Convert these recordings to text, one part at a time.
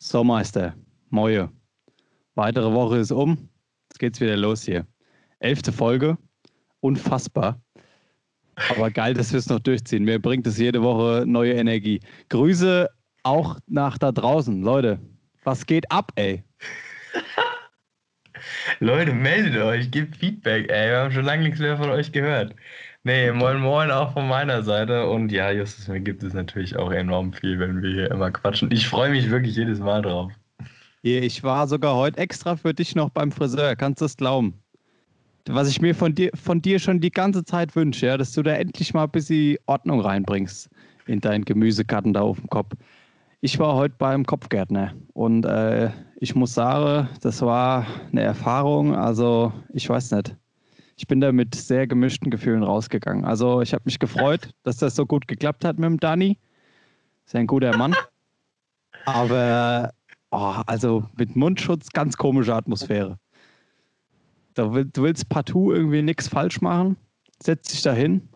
So, Meister, Moje. Weitere Woche ist um. Jetzt geht's wieder los hier. Elfte Folge. Unfassbar. Aber geil, dass wir es noch durchziehen. Mir bringt es jede Woche neue Energie. Grüße auch nach da draußen. Leute, was geht ab, ey? Leute, meldet euch, gebt Feedback, ey. Wir haben schon lange nichts mehr von euch gehört. Nee, moin moin auch von meiner Seite. Und ja, Justus, mir gibt es natürlich auch enorm viel, wenn wir hier immer quatschen. Ich freue mich wirklich jedes Mal drauf. Ich war sogar heute extra für dich noch beim Friseur, kannst du es glauben? Was ich mir von dir, von dir schon die ganze Zeit wünsche, ja, dass du da endlich mal ein bisschen Ordnung reinbringst in deinen Gemüsekarten da auf dem Kopf. Ich war heute beim Kopfgärtner und äh, ich muss sagen, das war eine Erfahrung, also ich weiß nicht ich bin da mit sehr gemischten Gefühlen rausgegangen. Also ich habe mich gefreut, dass das so gut geklappt hat mit dem Dani. Ist ein guter Mann. Aber oh, also mit Mundschutz ganz komische Atmosphäre. Du willst partout irgendwie nichts falsch machen, setzt dich da hin.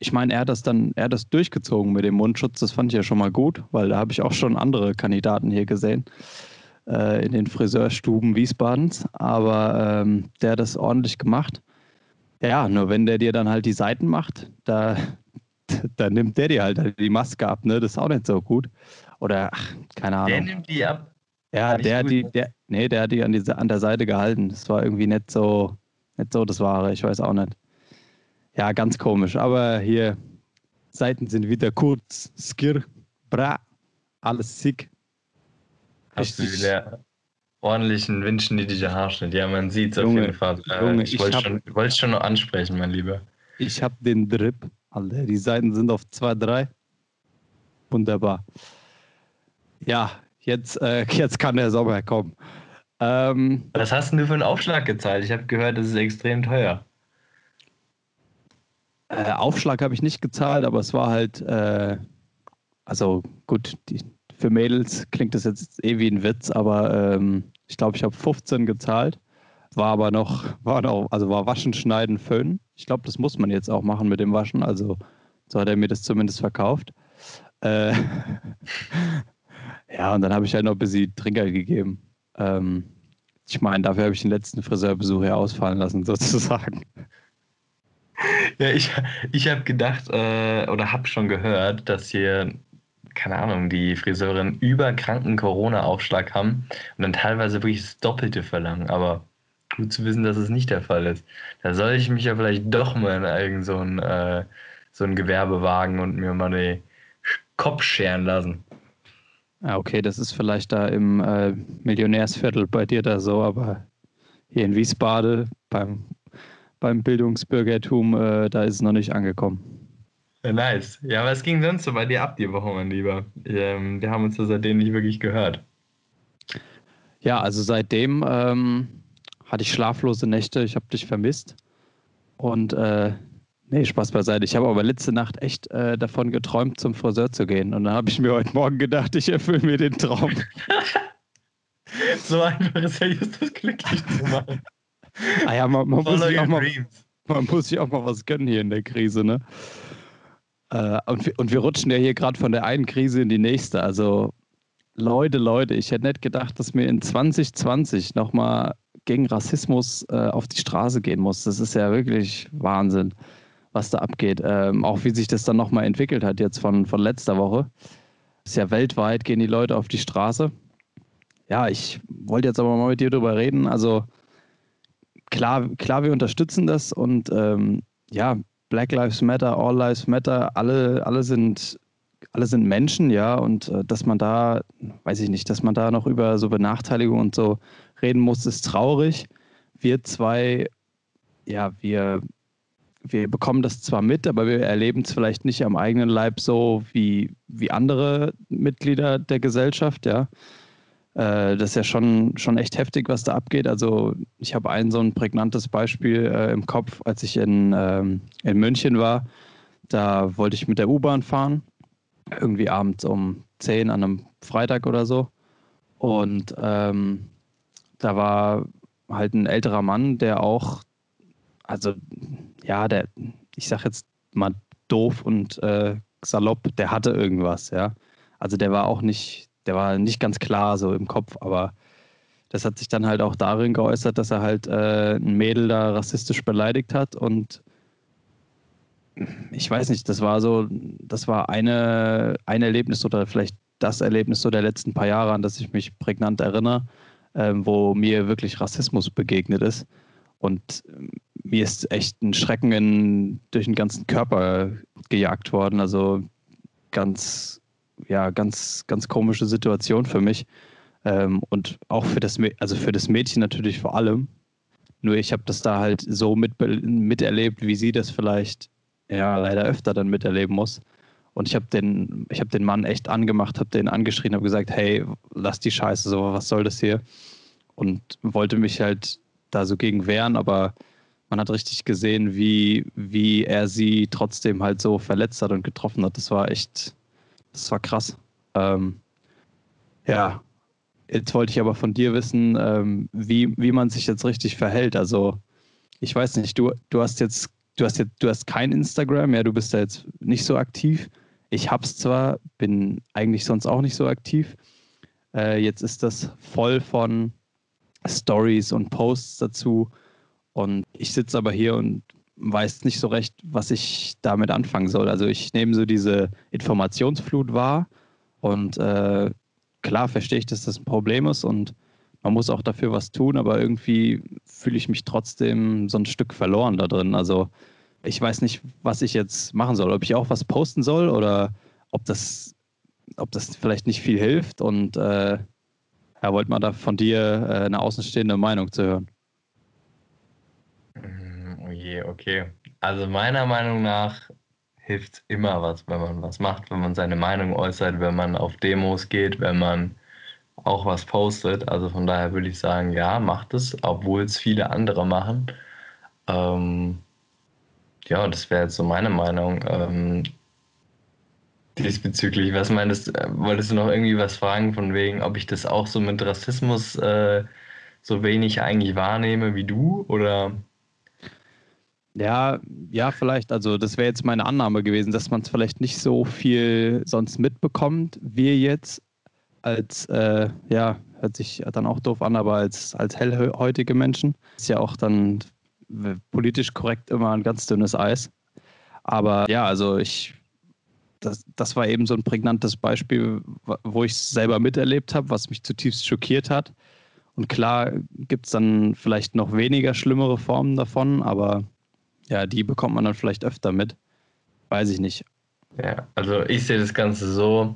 Ich meine, er hat das dann, er hat das durchgezogen mit dem Mundschutz, das fand ich ja schon mal gut, weil da habe ich auch schon andere Kandidaten hier gesehen äh, in den Friseurstuben Wiesbadens, aber ähm, der hat das ordentlich gemacht. Ja, nur wenn der dir dann halt die Seiten macht, da, da nimmt der dir halt die Maske ab, ne? Das ist auch nicht so gut. Oder, ach, keine Ahnung. Der nimmt die ab. Ja, der hat die, der, nee, der hat die an, die an der Seite gehalten. Das war irgendwie nicht so, nicht so das Wahre, ich weiß auch nicht. Ja, ganz komisch. Aber hier, Seiten sind wieder kurz, skir, bra, alles sick. Wieder ordentlichen windschnittiger Haarschnitt. Ja, man sieht es auf jeden Fall. Äh, Junge, ich wollte schon, wollt schon noch ansprechen, mein Lieber. Ich habe den Drip. Alter, die Seiten sind auf 2, 3. Wunderbar. Ja, jetzt, äh, jetzt kann der Sommer kommen. Ähm, Was hast du für einen Aufschlag gezahlt? Ich habe gehört, das ist extrem teuer. Äh, Aufschlag habe ich nicht gezahlt, aber es war halt, äh, also gut, die, für Mädels klingt das jetzt eh wie ein Witz, aber ähm, ich glaube, ich habe 15 gezahlt. War aber noch, war noch, also war Waschen, Schneiden, Föhnen. Ich glaube, das muss man jetzt auch machen mit dem Waschen. Also so hat er mir das zumindest verkauft. Äh, ja, und dann habe ich halt noch ein bisschen Trinker gegeben. Ähm, ich meine, dafür habe ich den letzten Friseurbesuch ja ausfallen lassen, sozusagen. Ja, ich, ich habe gedacht äh, oder habe schon gehört, dass hier keine Ahnung, die Friseurin überkranken Corona-Aufschlag haben und dann teilweise wirklich das Doppelte verlangen. Aber gut zu wissen, dass es nicht der Fall ist. Da soll ich mich ja vielleicht doch mal in irgend so ein, äh, so ein Gewerbe wagen und mir mal den Kopf scheren lassen. Ja, okay, das ist vielleicht da im äh, Millionärsviertel bei dir da so, aber hier in Wiesbaden beim, beim Bildungsbürgertum, äh, da ist es noch nicht angekommen. Nice. Ja, was ging sonst so bei dir ab die Woche, mein Lieber? Ähm, wir haben uns ja seitdem nicht wirklich gehört. Ja, also seitdem ähm, hatte ich schlaflose Nächte. Ich habe dich vermisst. Und äh, nee, Spaß beiseite. Ich habe aber letzte Nacht echt äh, davon geträumt, zum Friseur zu gehen. Und dann habe ich mir heute Morgen gedacht, ich erfülle mir den Traum. so einfach ist ja Justus glücklich zu machen. Ah ja, man, man muss sich auch mal, man muss sich auch mal was gönnen hier in der Krise, ne? Äh, und, wir, und wir rutschen ja hier gerade von der einen Krise in die nächste. Also Leute, Leute, ich hätte nicht gedacht, dass mir in 2020 nochmal gegen Rassismus äh, auf die Straße gehen muss. Das ist ja wirklich Wahnsinn, was da abgeht. Ähm, auch wie sich das dann nochmal entwickelt hat jetzt von, von letzter Woche. Ist ja weltweit, gehen die Leute auf die Straße. Ja, ich wollte jetzt aber mal mit dir drüber reden. Also klar, klar, wir unterstützen das und ähm, ja, Black Lives Matter, All Lives Matter, alle, alle sind alle sind Menschen, ja, und äh, dass man da, weiß ich nicht, dass man da noch über so Benachteiligung und so reden muss, ist traurig. Wir zwei, ja, wir, wir bekommen das zwar mit, aber wir erleben es vielleicht nicht am eigenen Leib so wie, wie andere Mitglieder der Gesellschaft, ja. Äh, das ist ja schon, schon echt heftig, was da abgeht. Also ich habe ein so ein prägnantes Beispiel äh, im Kopf, als ich in, ähm, in München war. Da wollte ich mit der U-Bahn fahren, irgendwie abends um 10 an einem Freitag oder so. Und ähm, da war halt ein älterer Mann, der auch, also ja, der, ich sag jetzt mal doof und äh, salopp, der hatte irgendwas, ja. Also der war auch nicht der war nicht ganz klar so im Kopf, aber das hat sich dann halt auch darin geäußert, dass er halt äh, ein Mädel da rassistisch beleidigt hat und ich weiß nicht, das war so, das war eine, ein Erlebnis oder vielleicht das Erlebnis so der letzten paar Jahre, an das ich mich prägnant erinnere, ähm, wo mir wirklich Rassismus begegnet ist. Und ähm, mir ist echt ein Schrecken in, durch den ganzen Körper gejagt worden. Also ganz, ja, ganz, ganz komische Situation für mich. Ähm, und auch für das, also für das Mädchen natürlich vor allem. Nur ich habe das da halt so mit, miterlebt, wie sie das vielleicht ja leider öfter dann miterleben muss. Und ich habe den, ich habe den Mann echt angemacht, habe den angeschrien, habe gesagt, hey, lass die Scheiße, so was soll das hier? Und wollte mich halt da so gegen wehren, aber man hat richtig gesehen, wie, wie er sie trotzdem halt so verletzt hat und getroffen hat. Das war echt, das war krass. Ähm, ja, Jetzt wollte ich aber von dir wissen, ähm, wie, wie man sich jetzt richtig verhält. Also, ich weiß nicht, du, du hast jetzt, du hast jetzt, du hast kein Instagram, ja, du bist da jetzt nicht so aktiv. Ich hab's zwar, bin eigentlich sonst auch nicht so aktiv. Äh, jetzt ist das voll von Stories und Posts dazu. Und ich sitze aber hier und weiß nicht so recht, was ich damit anfangen soll. Also ich nehme so diese Informationsflut wahr und äh, klar verstehe ich, dass das ein Problem ist und man muss auch dafür was tun, aber irgendwie fühle ich mich trotzdem so ein Stück verloren da drin. Also ich weiß nicht, was ich jetzt machen soll. Ob ich auch was posten soll oder ob das, ob das vielleicht nicht viel hilft. Und äh, ja, wollte mal da von dir äh, eine außenstehende Meinung zu hören. Je, okay. Also meiner Meinung nach hilft immer was, wenn man was macht, wenn man seine Meinung äußert, wenn man auf Demos geht, wenn man auch was postet. Also von daher würde ich sagen, ja, macht es, obwohl es viele andere machen. Ähm, ja, das wäre jetzt so meine Meinung. Ähm, diesbezüglich, was meintest äh, wolltest du noch irgendwie was fragen von wegen, ob ich das auch so mit Rassismus äh, so wenig eigentlich wahrnehme wie du oder? Ja, ja, vielleicht. Also das wäre jetzt meine Annahme gewesen, dass man es vielleicht nicht so viel sonst mitbekommt. Wir jetzt als, äh, ja, hört sich dann auch doof an, aber als, als hellhäutige Menschen ist ja auch dann politisch korrekt immer ein ganz dünnes Eis. Aber ja, also ich, das, das war eben so ein prägnantes Beispiel, wo ich es selber miterlebt habe, was mich zutiefst schockiert hat. Und klar gibt es dann vielleicht noch weniger schlimmere Formen davon, aber ja, die bekommt man dann vielleicht öfter mit. Weiß ich nicht. Ja, also ich sehe das Ganze so.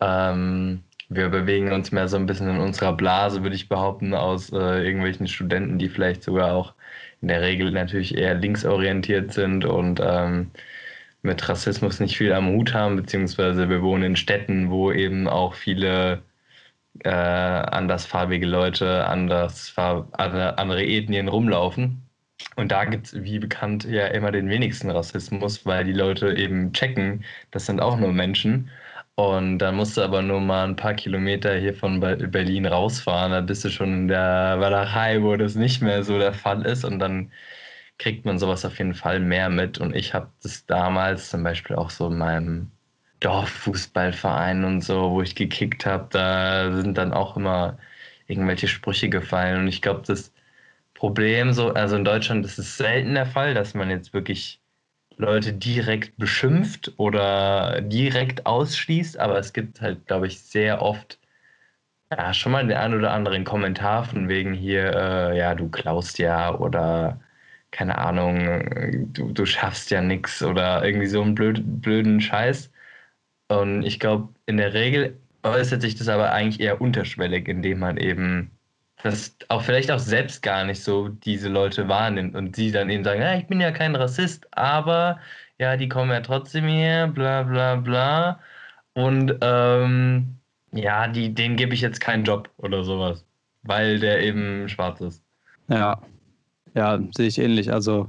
Ähm, wir bewegen uns mehr so ein bisschen in unserer Blase, würde ich behaupten, aus äh, irgendwelchen Studenten, die vielleicht sogar auch in der Regel natürlich eher linksorientiert sind und ähm, mit Rassismus nicht viel am Hut haben, beziehungsweise wir wohnen in Städten, wo eben auch viele äh, andersfarbige Leute, anders, andere Ethnien rumlaufen. Und da gibt es, wie bekannt, ja immer den wenigsten Rassismus, weil die Leute eben checken, das sind auch nur Menschen. Und dann musst du aber nur mal ein paar Kilometer hier von Berlin rausfahren, da bist du schon in der Walachei, wo das nicht mehr so der Fall ist. Und dann kriegt man sowas auf jeden Fall mehr mit. Und ich habe das damals zum Beispiel auch so in meinem Dorffußballverein und so, wo ich gekickt habe, da sind dann auch immer irgendwelche Sprüche gefallen. Und ich glaube, das Problem so, also in Deutschland ist es selten der Fall, dass man jetzt wirklich Leute direkt beschimpft oder direkt ausschließt, aber es gibt halt, glaube ich, sehr oft ja, schon mal den einen oder anderen Kommentar von wegen hier, äh, ja, du klaust ja oder keine Ahnung, du, du schaffst ja nichts oder irgendwie so einen blöd, blöden Scheiß. Und ich glaube, in der Regel äußert sich das aber eigentlich eher unterschwellig, indem man eben dass auch vielleicht auch selbst gar nicht so diese Leute wahrnimmt und sie dann eben sagen, ja, ich bin ja kein Rassist, aber ja, die kommen ja trotzdem her, bla bla bla. Und ähm, ja, die, denen gebe ich jetzt keinen Job oder sowas, weil der eben schwarz ist. Ja, ja, sehe ich ähnlich. Also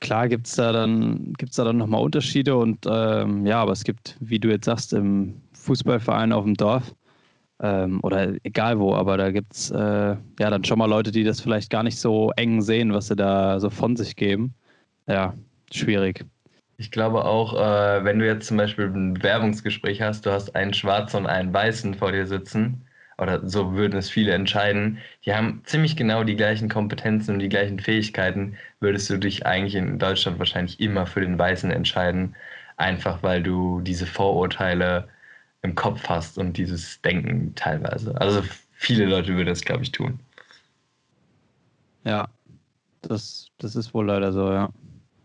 klar gibt es da dann, gibt's da dann nochmal Unterschiede und ähm, ja, aber es gibt, wie du jetzt sagst, im Fußballverein auf dem Dorf, ähm, oder egal wo, aber da gibt es äh, ja dann schon mal Leute, die das vielleicht gar nicht so eng sehen, was sie da so von sich geben. Ja, schwierig. Ich glaube auch, äh, wenn du jetzt zum Beispiel ein Bewerbungsgespräch hast, du hast einen Schwarzen und einen Weißen vor dir sitzen, oder so würden es viele entscheiden, die haben ziemlich genau die gleichen Kompetenzen und die gleichen Fähigkeiten, würdest du dich eigentlich in Deutschland wahrscheinlich immer für den Weißen entscheiden, einfach weil du diese Vorurteile im Kopf hast und dieses Denken teilweise. Also viele Leute würden das, glaube ich, tun. Ja, das, das ist wohl leider so, ja.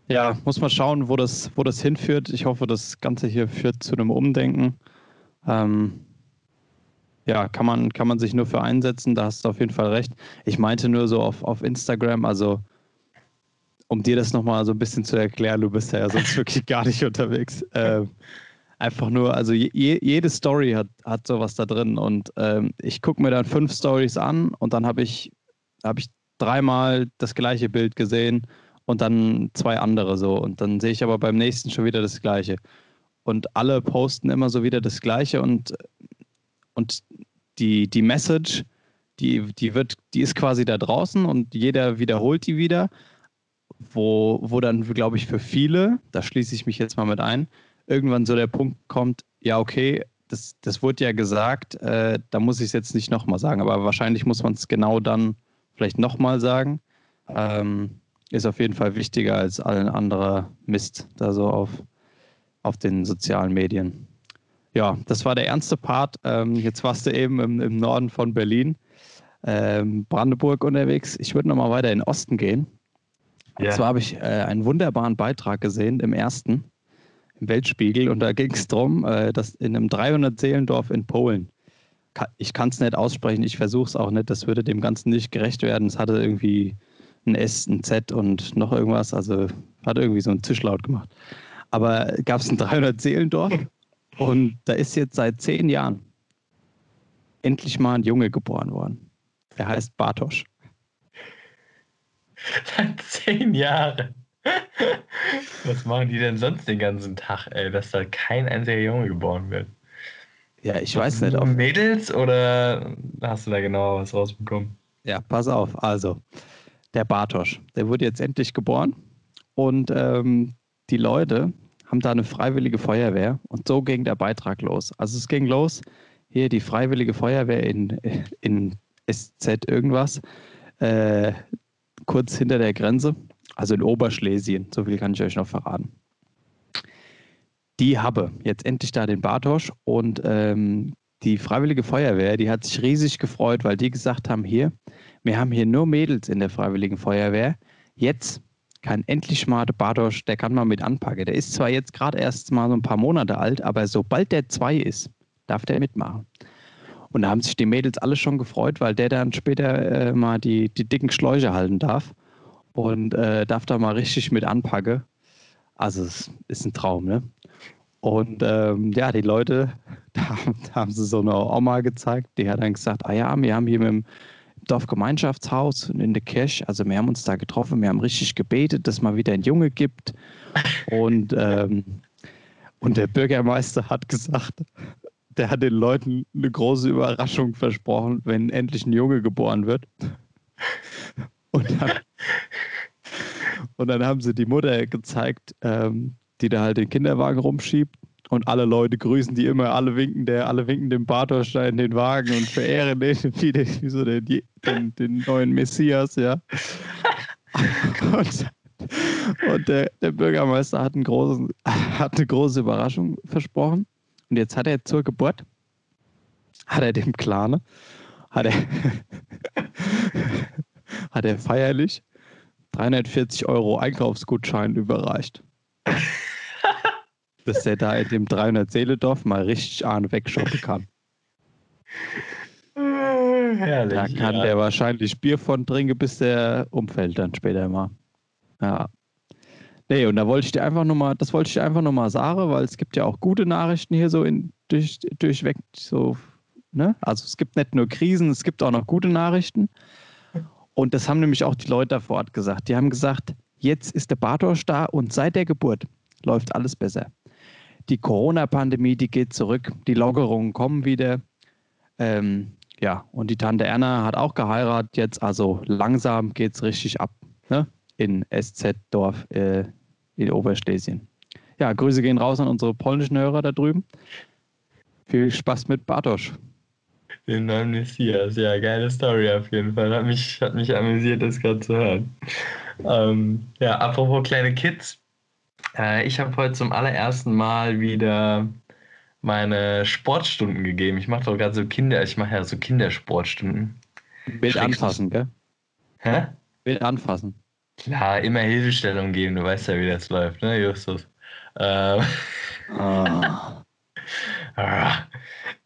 Ja, muss man schauen, wo das, wo das hinführt. Ich hoffe, das Ganze hier führt zu einem Umdenken. Ähm, ja, kann man, kann man sich nur für einsetzen, da hast du auf jeden Fall recht. Ich meinte nur so auf, auf Instagram, also um dir das nochmal so ein bisschen zu erklären, du bist ja sonst wirklich gar nicht unterwegs. Ähm, einfach nur, also je, jede Story hat, hat sowas da drin und ähm, ich gucke mir dann fünf Stories an und dann habe ich, hab ich dreimal das gleiche Bild gesehen und dann zwei andere so und dann sehe ich aber beim nächsten schon wieder das gleiche. Und alle posten immer so wieder das gleiche und, und die, die Message, die, die wird, die ist quasi da draußen und jeder wiederholt die wieder, wo, wo dann, glaube ich, für viele, da schließe ich mich jetzt mal mit ein, irgendwann so der Punkt kommt, ja, okay, das, das wurde ja gesagt, äh, da muss ich es jetzt nicht nochmal sagen, aber wahrscheinlich muss man es genau dann vielleicht nochmal sagen. Ähm, ist auf jeden Fall wichtiger als allen anderer Mist da so auf, auf den sozialen Medien. Ja, das war der ernste Part. Ähm, jetzt warst du eben im, im Norden von Berlin, ähm, Brandenburg unterwegs. Ich würde nochmal weiter in den Osten gehen. Und yeah. zwar habe ich äh, einen wunderbaren Beitrag gesehen im ersten im Weltspiegel und da ging es darum, äh, dass in einem 300-Seelendorf in Polen, ich kann es nicht aussprechen, ich versuche es auch nicht, das würde dem Ganzen nicht gerecht werden. Es hatte irgendwie ein S, ein Z und noch irgendwas, also hat irgendwie so einen Tischlaut gemacht. Aber gab es ein 300-Seelendorf und da ist jetzt seit zehn Jahren endlich mal ein Junge geboren worden. Der heißt Bartosch. Seit zehn Jahren. Was machen die denn sonst den ganzen Tag, ey, dass da kein einziger Junge geboren wird? Ja, ich weiß nicht. Ob Mädels oder hast du da genauer was rausbekommen? Ja, pass auf. Also, der Bartosch, der wurde jetzt endlich geboren und ähm, die Leute haben da eine freiwillige Feuerwehr und so ging der Beitrag los. Also es ging los, hier die freiwillige Feuerwehr in, in SZ irgendwas, äh, kurz hinter der Grenze also in Oberschlesien, so viel kann ich euch noch verraten. Die habe jetzt endlich da den Bartosch und ähm, die Freiwillige Feuerwehr, die hat sich riesig gefreut, weil die gesagt haben, hier, wir haben hier nur Mädels in der Freiwilligen Feuerwehr. Jetzt kann endlich mal der Bartosch, der kann mal mit anpacken. Der ist zwar jetzt gerade erst mal so ein paar Monate alt, aber sobald der zwei ist, darf der mitmachen. Und da haben sich die Mädels alle schon gefreut, weil der dann später äh, mal die, die dicken Schläuche halten darf und äh, darf da mal richtig mit anpacken. Also es ist ein Traum, ne? Und ähm, ja, die Leute, da, da, haben sie so eine Oma gezeigt, die hat dann gesagt, ah ja, wir haben hier dem Dorfgemeinschaftshaus in der Kirche, also wir haben uns da getroffen, wir haben richtig gebetet, dass mal wieder ein Junge gibt. Und, ähm, und der Bürgermeister hat gesagt, der hat den Leuten eine große Überraschung versprochen, wenn endlich ein Junge geboren wird. Und dann, und dann haben sie die Mutter gezeigt, ähm, die da halt den Kinderwagen rumschiebt. Und alle Leute grüßen die immer, alle winken der, alle winken dem Bartorstein den Wagen und verehren den wie, den, wie so den, den, den, neuen Messias, ja. Und, und der, der, Bürgermeister hat, einen großen, hat eine große Überraschung versprochen. Und jetzt hat er zur Geburt, hat er dem Klane, hat er, hat er feierlich 340 Euro Einkaufsgutschein überreicht. dass er da in dem 300 Seeledorf mal richtig an wegschoppen kann. Herrlich, da kann ja. der wahrscheinlich Bier von trinken, bis der umfällt dann später mal. Ja. Nee, und da wollte ich dir einfach nochmal, das wollte ich dir einfach nochmal sagen, weil es gibt ja auch gute Nachrichten hier so in, durch, durchweg so, ne? Also es gibt nicht nur Krisen, es gibt auch noch gute Nachrichten. Und das haben nämlich auch die Leute vor Ort gesagt. Die haben gesagt, jetzt ist der Bartosch da und seit der Geburt läuft alles besser. Die Corona-Pandemie, die geht zurück, die Lockerungen kommen wieder. Ähm, ja, und die Tante Erna hat auch geheiratet jetzt, also langsam geht es richtig ab ne? in SZ-Dorf äh, in Oberschlesien. ja, Grüße gehen raus an unsere polnischen Hörer da drüben. Viel Spaß mit Bartosz. Den neuen Messias, ja, geile Story auf jeden Fall. Hat mich, hat mich amüsiert, das gerade zu hören. Ähm, ja, apropos kleine Kids. Äh, ich habe heute zum allerersten Mal wieder meine Sportstunden gegeben. Ich mache doch gerade so Kinder, ich mache ja so Kindersportstunden. Bild anfassen, gell? Hä? Bild anfassen. Klar, immer Hilfestellung geben, du weißt ja, wie das läuft, ne, Justus? Ähm. Ah.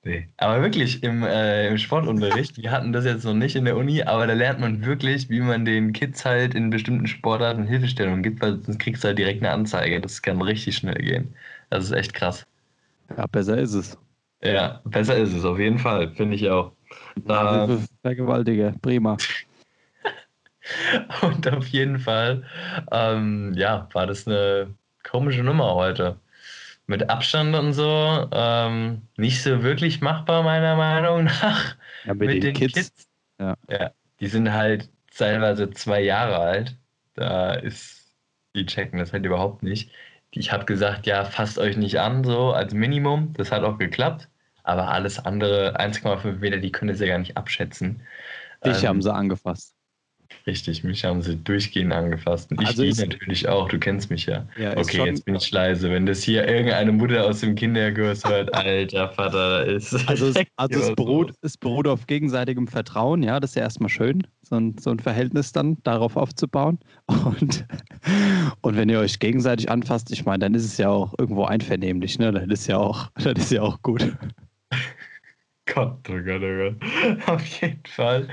Nee. Aber wirklich im, äh, im Sportunterricht, wir hatten das jetzt noch nicht in der Uni, aber da lernt man wirklich, wie man den Kids halt in bestimmten Sportarten Hilfestellung gibt, weil sonst kriegst du halt direkt eine Anzeige. Das kann richtig schnell gehen. Das ist echt krass. Ja, besser ist es. Ja, besser ist es, auf jeden Fall, finde ich auch. Da, Vergewaltiger, prima. Und auf jeden Fall, ähm, ja, war das eine komische Nummer heute mit Abstand und so ähm, nicht so wirklich machbar, meiner Meinung nach. Ja, mit, mit den, den Kids. Kids. Ja. ja. Die sind halt teilweise zwei Jahre alt. Da ist, die checken das halt überhaupt nicht. Ich habe gesagt, ja, fasst euch nicht an, so als Minimum. Das hat auch geklappt. Aber alles andere, 1,5 Meter, die können es ja gar nicht abschätzen. Dich ähm, haben sie angefasst. Richtig, mich haben sie durchgehend angefasst. Und ich also die natürlich auch, du kennst mich ja. ja okay, schon, jetzt bin ich leise. Wenn das hier irgendeine Mutter aus dem Kinderkurs hört, alter Vater, ist. Also, es, also es, beruht, es beruht auf gegenseitigem Vertrauen, ja, das ist ja erstmal schön, so ein, so ein Verhältnis dann darauf aufzubauen. Und, und wenn ihr euch gegenseitig anfasst, ich meine, dann ist es ja auch irgendwo einvernehmlich, ne? Das ist ja auch, das ist ja auch gut. Gott, oh Gott, oh Gott. Auf jeden Fall.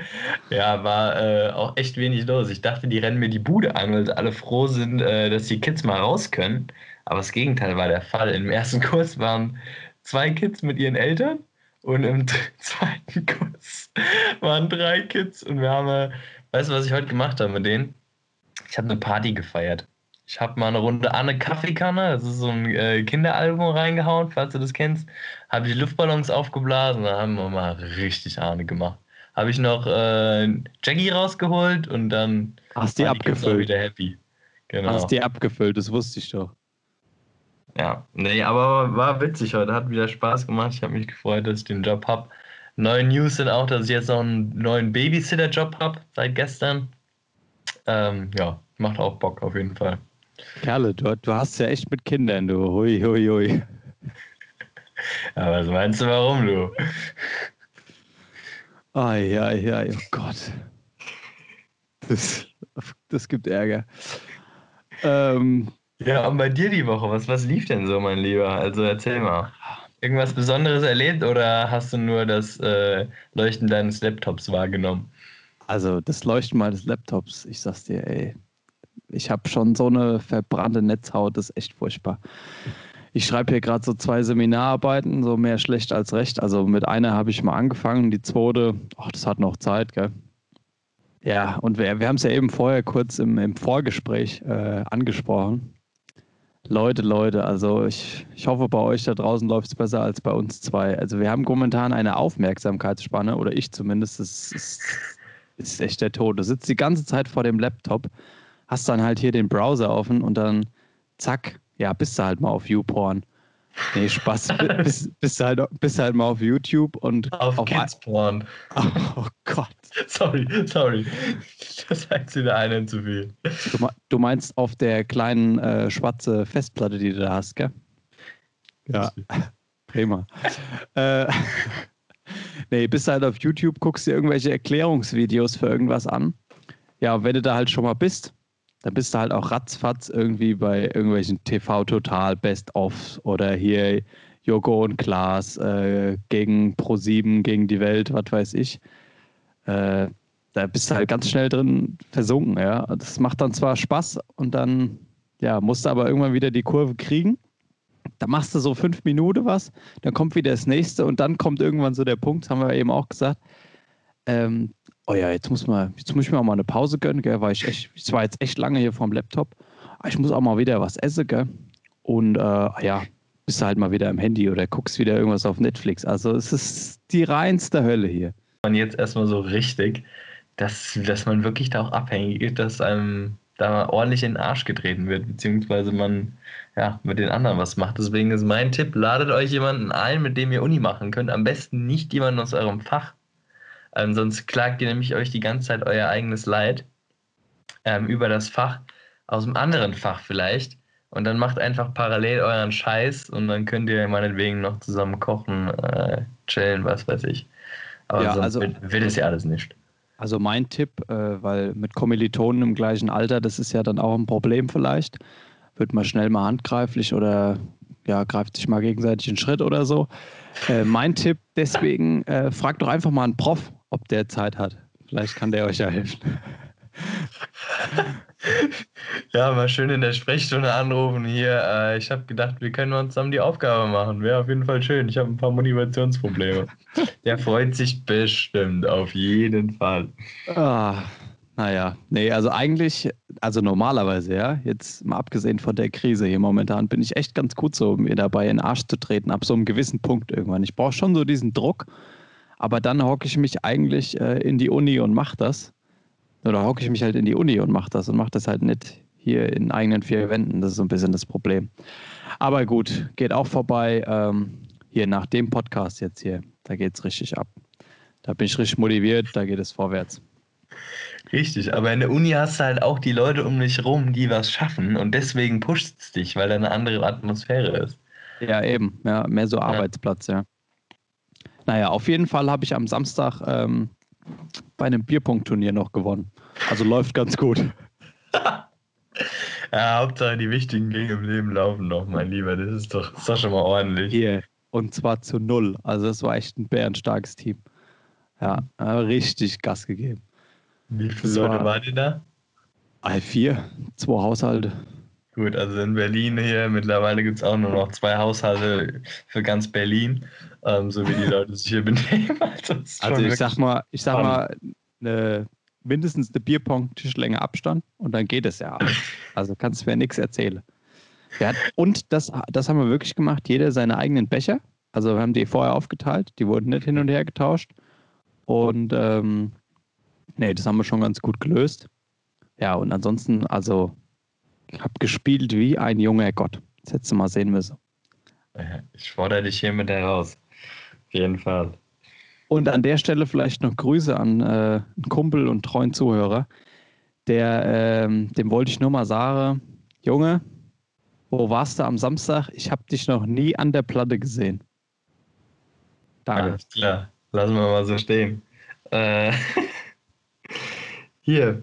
Ja, war äh, auch echt wenig los. Ich dachte, die rennen mir die Bude an, weil sie alle froh sind, äh, dass die Kids mal raus können. Aber das Gegenteil war der Fall. Im ersten Kurs waren zwei Kids mit ihren Eltern und im zweiten Kurs waren drei Kids. Und wir haben, äh, weißt du, was ich heute gemacht habe mit denen? Ich habe eine Party gefeiert. Ich habe mal eine Runde Anne Kaffeekanne, das ist so ein äh, Kinderalbum reingehauen, falls du das kennst. Habe ich Luftballons aufgeblasen, da haben wir mal richtig Ahne gemacht. Habe ich noch äh, Jackie rausgeholt und dann Hast die abgefüllt. wieder happy. Genau. Hast die abgefüllt, das wusste ich doch. Ja, nee, aber war witzig heute, hat wieder Spaß gemacht. Ich habe mich gefreut, dass ich den Job habe. Neue News sind auch, dass ich jetzt noch einen neuen Babysitter-Job habe seit gestern. Ähm, ja, macht auch Bock auf jeden Fall. Kerle, du, du hast ja echt mit Kindern, du. Hui, hui, hui. Aber was meinst du, warum, du? Ai, ai, ai, oh Gott. Das, das gibt Ärger. Ähm, ja, und bei dir die Woche, was, was lief denn so, mein Lieber? Also erzähl mal. Irgendwas Besonderes erlebt oder hast du nur das äh, Leuchten deines Laptops wahrgenommen? Also das Leuchten meines Laptops, ich sag's dir, ey, ich habe schon so eine verbrannte Netzhaut, das ist echt furchtbar. Ich schreibe hier gerade so zwei Seminararbeiten, so mehr schlecht als recht. Also mit einer habe ich mal angefangen, die zweite, ach, das hat noch Zeit, gell? Ja, und wir, wir haben es ja eben vorher kurz im, im Vorgespräch äh, angesprochen. Leute, Leute, also ich, ich hoffe, bei euch da draußen läuft es besser als bei uns zwei. Also wir haben momentan eine Aufmerksamkeitsspanne, oder ich zumindest, das ist, ist echt der Tod. Du sitzt die ganze Zeit vor dem Laptop hast dann halt hier den Browser offen und dann zack, ja, bist du halt mal auf YouPorn. Nee, Spaß. bist, bist, du halt, bist halt mal auf YouTube und. Auf, auf Kidsporn. Oh, oh, Gott. Sorry, sorry. Das heißt wieder einen zu viel. Du, du meinst auf der kleinen äh, schwarze Festplatte, die du da hast, gell? Ja. Prima. äh, nee, bist halt auf YouTube, guckst dir irgendwelche Erklärungsvideos für irgendwas an. Ja, wenn du da halt schon mal bist, dann bist du halt auch ratzfatz irgendwie bei irgendwelchen TV Total Best Offs oder hier Joko und Klaas äh, gegen Pro7, gegen die Welt, was weiß ich. Äh, da bist du halt ganz schnell drin versunken, ja. Das macht dann zwar Spaß und dann, ja, musst du aber irgendwann wieder die Kurve kriegen. Da machst du so fünf Minuten was, dann kommt wieder das nächste und dann kommt irgendwann so der Punkt, haben wir eben auch gesagt, ähm, oh ja, jetzt muss, man, jetzt muss ich mir auch mal eine Pause gönnen, gell, weil ich echt, ich war jetzt echt lange hier vorm Laptop. Ich muss auch mal wieder was essen, gell? Und äh, ja, bist du halt mal wieder im Handy oder guckst wieder irgendwas auf Netflix. Also es ist die reinste Hölle hier. Man jetzt erstmal so richtig, dass, dass man wirklich da auch abhängig ist, dass einem da ordentlich in den Arsch getreten wird, beziehungsweise man ja, mit den anderen was macht. Deswegen ist mein Tipp, ladet euch jemanden ein, mit dem ihr Uni machen könnt. Am besten nicht jemanden aus eurem Fach. Ähm, sonst klagt ihr nämlich euch die ganze Zeit euer eigenes Leid ähm, über das Fach, aus einem anderen Fach vielleicht. Und dann macht einfach parallel euren Scheiß und dann könnt ihr meinetwegen noch zusammen kochen, äh, chillen, was weiß ich. Aber ja, sonst also, will, will es ja alles nicht. Also mein Tipp, äh, weil mit Kommilitonen im gleichen Alter, das ist ja dann auch ein Problem vielleicht, wird man schnell mal handgreiflich oder ja, greift sich mal gegenseitig einen Schritt oder so. Äh, mein Tipp deswegen, äh, fragt doch einfach mal einen Prof, ob der Zeit hat. Vielleicht kann der euch ja helfen. ja, mal schön in der Sprechstunde anrufen hier. Äh, ich habe gedacht, wir können uns zusammen die Aufgabe machen. Wäre auf jeden Fall schön. Ich habe ein paar Motivationsprobleme. Der freut sich bestimmt, auf jeden Fall. Ah, naja, nee, also eigentlich, also normalerweise, ja, jetzt mal abgesehen von der Krise hier momentan, bin ich echt ganz gut so, mir dabei in den Arsch zu treten, ab so einem gewissen Punkt irgendwann. Ich brauche schon so diesen Druck, aber dann hocke ich mich eigentlich äh, in die Uni und mache das. Oder hocke ich mich halt in die Uni und mache das und mache das halt nicht hier in eigenen vier Wänden. Das ist so ein bisschen das Problem. Aber gut, geht auch vorbei. Ähm, hier nach dem Podcast jetzt hier, da geht es richtig ab. Da bin ich richtig motiviert, da geht es vorwärts. Richtig, aber in der Uni hast du halt auch die Leute um dich rum, die was schaffen und deswegen pusht es dich, weil da eine andere Atmosphäre ist. Ja, eben, ja, mehr so Arbeitsplatz, ja. Ja. Naja, auf jeden Fall habe ich am Samstag ähm, bei einem Bierpunktturnier noch gewonnen. Also läuft ganz gut. ja, Hauptsache die wichtigen Dinge im Leben laufen noch, mein Lieber. Das ist doch, das ist doch schon mal ordentlich. Hier. Und zwar zu null. Also das war echt ein bärenstarkes Team. Ja, richtig Gas gegeben. Wie viele Leute war, waren da? All vier, zwei Haushalte. Gut, also in Berlin hier mittlerweile gibt es auch nur noch zwei Haushalte für ganz Berlin, ähm, so wie die Leute sich hier benehmen. Also, also ich sag mal, ich sag mal, eine, mindestens eine Bierpong-Tischlänge Abstand und dann geht es ja. Also kannst du mir nichts erzählen. Hat, und das, das haben wir wirklich gemacht, jeder seine eigenen Becher. Also wir haben die vorher aufgeteilt, die wurden nicht hin und her getauscht. Und ähm, nee, das haben wir schon ganz gut gelöst. Ja, und ansonsten, also ich habe gespielt wie ein junger Gott. Das hättest du mal sehen müssen. Ich fordere dich hiermit heraus. Auf jeden Fall. Und an der Stelle vielleicht noch Grüße an äh, einen Kumpel und treuen Zuhörer. Der, ähm, dem wollte ich nur mal sagen, Junge, wo warst du am Samstag? Ich habe dich noch nie an der Platte gesehen. Danke. Alles klar, lassen wir mal so stehen. Äh, hier,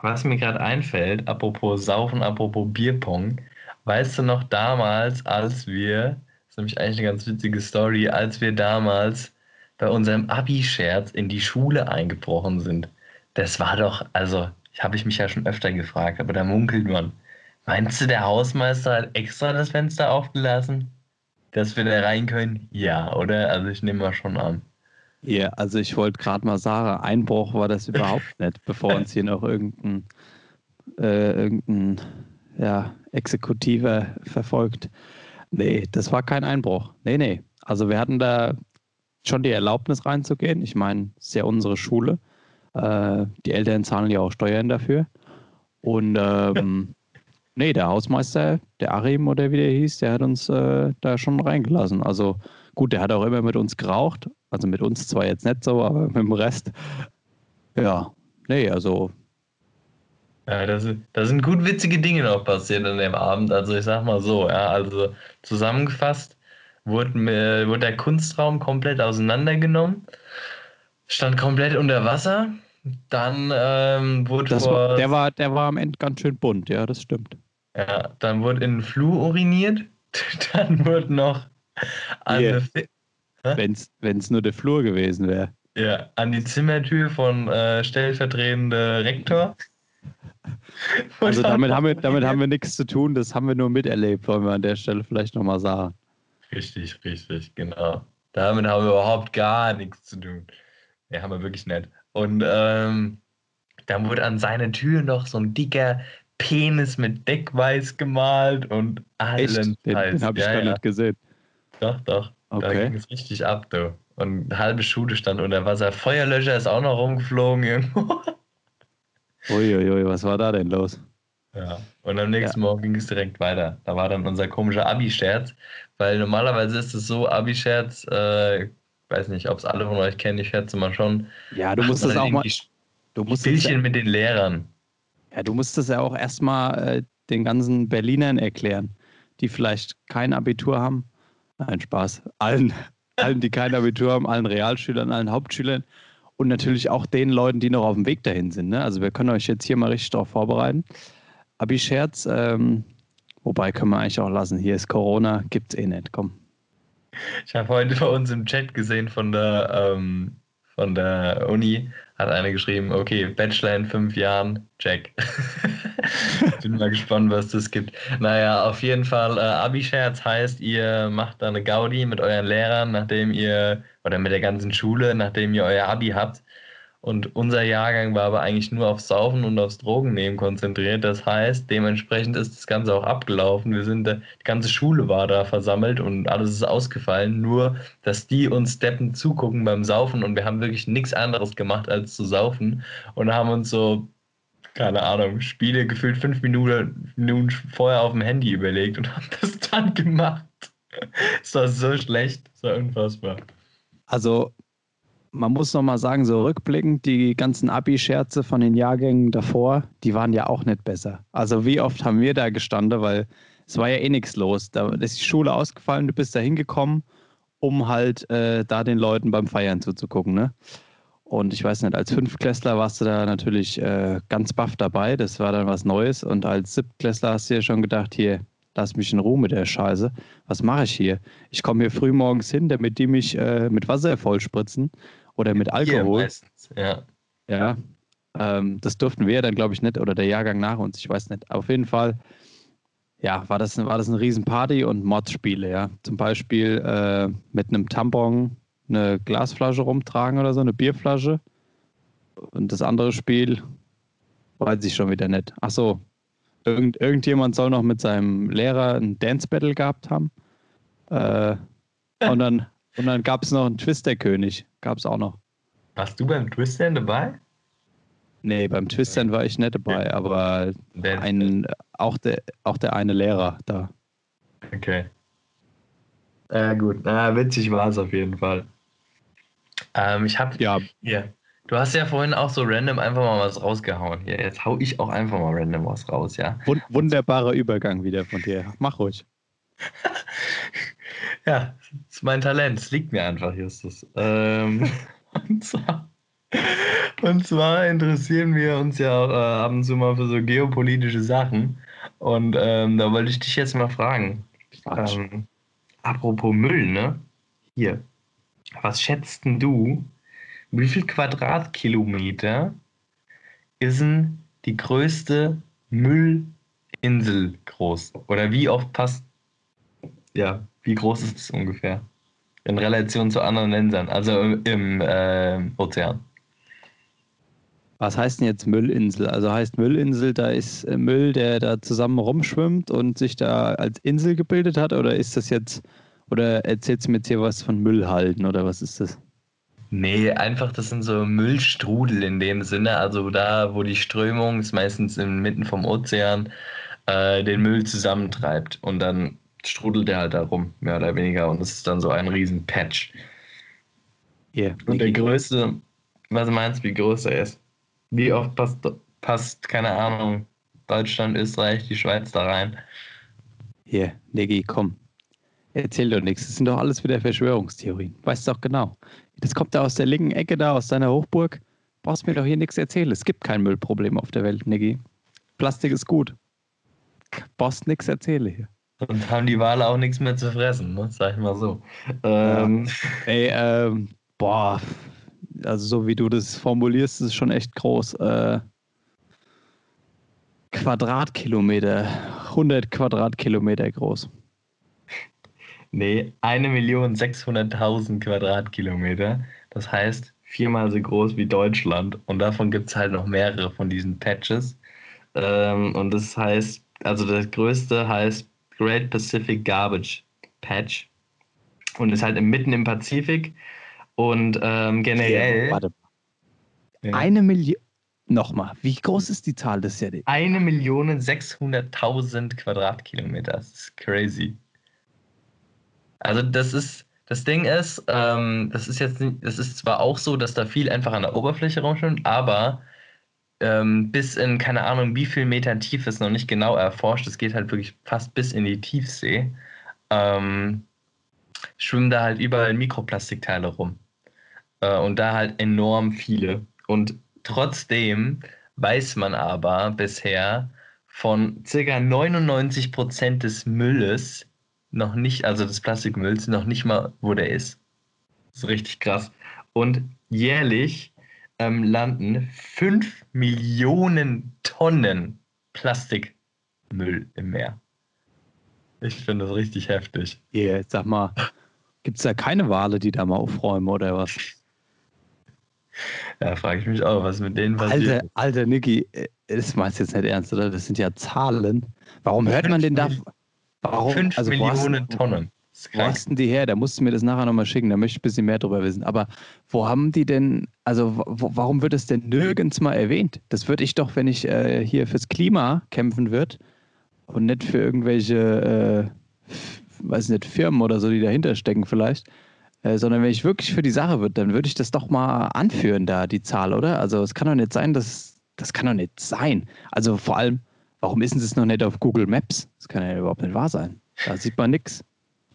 was mir gerade einfällt, apropos Saufen, apropos Bierpong, weißt du noch damals, als wir, ist nämlich eigentlich eine ganz witzige Story, als wir damals bei unserem Abi-Scherz in die Schule eingebrochen sind. Das war doch, also, habe ich mich ja schon öfter gefragt, aber da munkelt man. Meinst du, der Hausmeister hat extra das Fenster aufgelassen, dass wir da rein können? Ja, oder? Also ich nehme mal schon an. Ja, also ich wollte gerade mal sagen, Einbruch war das überhaupt nicht, bevor uns hier noch irgendein, äh, irgendein ja, Exekutiver verfolgt. Nee, das war kein Einbruch. Nee, nee. Also wir hatten da schon die Erlaubnis reinzugehen. Ich meine, es ist ja unsere Schule. Äh, die Eltern zahlen ja auch Steuern dafür. Und ähm, nee, der Hausmeister, der Arim oder wie der hieß, der hat uns äh, da schon reingelassen. Also gut, der hat auch immer mit uns geraucht, also mit uns zwar jetzt nicht so, aber mit dem Rest. Ja, nee, also. Ja, das, das sind gut witzige Dinge noch passiert an dem Abend. Also ich sag mal so, ja, also zusammengefasst wurde, wurde der Kunstraum komplett auseinandergenommen, stand komplett unter Wasser. Dann ähm, wurde vor, der war der war am Ende ganz schön bunt, ja, das stimmt. Ja, dann wurde in den Flur uriniert. Dann wurde noch an yeah. Wenn es nur der Flur gewesen wäre. Ja, an die Zimmertür von äh, stellvertretender Rektor. Also damit haben, wir, damit haben wir nichts zu tun, das haben wir nur miterlebt, wollen wir an der Stelle vielleicht nochmal sagen. Richtig, richtig, genau. Damit haben wir überhaupt gar nichts zu tun. Ja, haben wir wirklich nicht. Und ähm, dann wurde an seine Tür noch so ein dicker Penis mit Deckweiß gemalt und allen Den, den habe ich ja, gar ja. nicht gesehen. Doch, doch. Okay. Da ging es richtig ab, du. Und eine halbe Schule stand unter Wasser. Feuerlöscher ist auch noch rumgeflogen irgendwo. Uiuiui, was war da denn los? Ja, und am nächsten ja. Morgen ging es direkt weiter. Da war dann unser komischer Abi-Scherz, weil normalerweise ist es so, Abi-Scherz, äh, weiß nicht, ob es alle von euch kennen, ich schätze mal schon. Ja, du musst das auch mal. Du musst Spielchen ja, mit den Lehrern. Ja, du musst das ja auch erstmal äh, den ganzen Berlinern erklären, die vielleicht kein Abitur haben. Nein, Spaß. Allen, allen, die kein Abitur haben, allen Realschülern, allen Hauptschülern und natürlich auch den Leuten, die noch auf dem Weg dahin sind. Ne? Also wir können euch jetzt hier mal richtig darauf vorbereiten. Abi-Scherz, ähm, wobei können wir eigentlich auch lassen. Hier ist Corona, gibt's eh nicht. Komm. Ich habe heute bei uns im Chat gesehen von der, ähm, von der Uni, hat einer geschrieben, okay, Bachelor in fünf Jahren, check. Bin mal gespannt, was das gibt. Naja, auf jeden Fall, äh, Abi-Scherz heißt, ihr macht da eine Gaudi mit euren Lehrern, nachdem ihr, oder mit der ganzen Schule, nachdem ihr euer Abi habt. Und unser Jahrgang war aber eigentlich nur aufs Saufen und aufs Drogennehmen konzentriert. Das heißt, dementsprechend ist das Ganze auch abgelaufen. Wir sind, die ganze Schule war da versammelt und alles ist ausgefallen. Nur, dass die uns Steppen zugucken beim Saufen und wir haben wirklich nichts anderes gemacht als zu saufen und haben uns so, keine Ahnung, Spiele gefühlt fünf Minuten, Minuten vorher auf dem Handy überlegt und haben das dann gemacht. Es war so schlecht, es war unfassbar. Also man muss noch mal sagen, so rückblickend, die ganzen Abi-Scherze von den Jahrgängen davor, die waren ja auch nicht besser. Also wie oft haben wir da gestanden, weil es war ja eh nichts los. Da ist die Schule ausgefallen, du bist da hingekommen, um halt äh, da den Leuten beim Feiern zuzugucken, ne? Und ich weiß nicht, als Fünftklässler warst du da natürlich äh, ganz baff dabei. Das war dann was Neues. Und als Siebtklässler hast du dir schon gedacht, hier, lass mich in Ruhe mit der Scheiße. Was mache ich hier? Ich komme hier früh morgens hin, damit die mich äh, mit Wasser vollspritzen oder mit Alkohol. Ja. Ja. Ähm, das durften wir dann, glaube ich, nicht, oder der Jahrgang nach uns, ich weiß nicht. Auf jeden Fall, ja, war das, war das eine Riesenparty und Mods-Spiele, ja. Zum Beispiel äh, mit einem Tampon eine Glasflasche rumtragen oder so, eine Bierflasche. Und das andere Spiel weiß ich schon wieder nicht. Ach so, irgend, irgendjemand soll noch mit seinem Lehrer ein Dance-Battle gehabt haben. Äh, und dann und dann gab es noch einen Twister-König. Gab es auch noch. Warst du beim Twistern dabei? Nee, beim Twistern war ich nicht dabei, okay. aber ein, auch, der, auch der eine Lehrer da. Okay. Ja, gut. Na, witzig war es auf jeden Fall. Ähm, ich hab. Ja. Hier. Du hast ja vorhin auch so random einfach mal was rausgehauen. Hier, jetzt hau ich auch einfach mal random was raus, ja. Wunderbarer Übergang wieder von dir. Mach ruhig. Ja, das ist mein Talent. Es liegt mir einfach, Justus. Ähm, und, zwar, und, zwar, interessieren wir uns ja auch äh, ab und zu mal für so geopolitische Sachen. Und ähm, da wollte ich dich jetzt mal fragen. Ähm, apropos Müll, ne? Hier. Was schätzt denn du? Wie viel Quadratkilometer ist denn die größte Müllinsel groß? Oder wie oft passt ja, wie groß ist es ungefähr? In Relation zu anderen Ländern, also im, im äh, Ozean. Was heißt denn jetzt Müllinsel? Also heißt Müllinsel, da ist äh, Müll, der da zusammen rumschwimmt und sich da als Insel gebildet hat? Oder ist das jetzt, oder erzählst du mir jetzt hier was von Müllhalden oder was ist das? Nee, einfach das sind so Müllstrudel in dem Sinne. Also da, wo die Strömung ist meistens inmitten vom Ozean äh, den Müll zusammentreibt und dann strudelt der halt da rum, mehr oder weniger. Und es ist dann so ein riesen Patch. Yeah. Und der größte, was meinst du, wie groß er ist? Wie oft passt, passt, keine Ahnung, Deutschland, Österreich, die Schweiz da rein? Hier, Niggi, komm. Erzähl doch nichts. Das sind doch alles wieder Verschwörungstheorien. Weißt du doch genau. Das kommt da aus der linken Ecke da, aus deiner Hochburg. Brauchst mir doch hier nichts erzählen. Es gibt kein Müllproblem auf der Welt, Niggi. Plastik ist gut. Brauchst nichts erzählen hier. Und haben die Wale auch nichts mehr zu fressen, ne? sag ich mal so. Ähm. Ja. Ey, ähm, boah, also so wie du das formulierst, ist es schon echt groß. Äh, Quadratkilometer, 100 Quadratkilometer groß. Nee, 1.600.000 Quadratkilometer. Das heißt viermal so groß wie Deutschland. Und davon gibt es halt noch mehrere von diesen Patches. Ähm, und das heißt, also das größte heißt Great Pacific Garbage Patch und ist halt mitten im Pazifik und ähm, generell. Ja, warte. Ja. Eine Million. Nochmal, wie groß ist die Zahl des Jahr? Eine Million 600.000 Quadratkilometer. Das ist crazy. Also das ist, das Ding ist, ähm, das ist jetzt, das ist zwar auch so, dass da viel einfach an der Oberfläche rumschwimmt, aber ähm, bis in keine Ahnung wie viel Meter tief ist noch nicht genau erforscht. Es geht halt wirklich fast bis in die Tiefsee. Ähm, schwimmen da halt überall Mikroplastikteile rum. Äh, und da halt enorm viele. Und trotzdem weiß man aber bisher von ca. 99 Prozent des Mülles noch nicht, also des Plastikmülls, noch nicht mal, wo der ist. Das ist richtig krass. Und jährlich ähm, landen 5 Millionen Tonnen Plastikmüll im Meer. Ich finde das richtig heftig. Yeah, sag mal, gibt es da keine Wale, die da mal aufräumen oder was? Ja, frage ich mich auch, was mit denen passiert. Alter, alter Niki, äh, das meinst du jetzt nicht ernst, oder? Das sind ja Zahlen. Warum hört man denn da? Warum? 5 also, Millionen hast, Tonnen. Wo hast denn die her? Da musst du mir das nachher nochmal schicken, da möchte ich ein bisschen mehr drüber wissen. Aber wo haben die denn, also wo, warum wird es denn nirgends mal erwähnt? Das würde ich doch, wenn ich äh, hier fürs Klima kämpfen würde und nicht für irgendwelche, äh, weiß nicht, Firmen oder so, die dahinter stecken vielleicht, äh, sondern wenn ich wirklich für die Sache würde, dann würde ich das doch mal anführen, da die Zahl, oder? Also es kann doch nicht sein, dass das kann doch nicht sein. Also vor allem, warum ist es noch nicht auf Google Maps? Das kann ja überhaupt nicht wahr sein. Da sieht man nichts.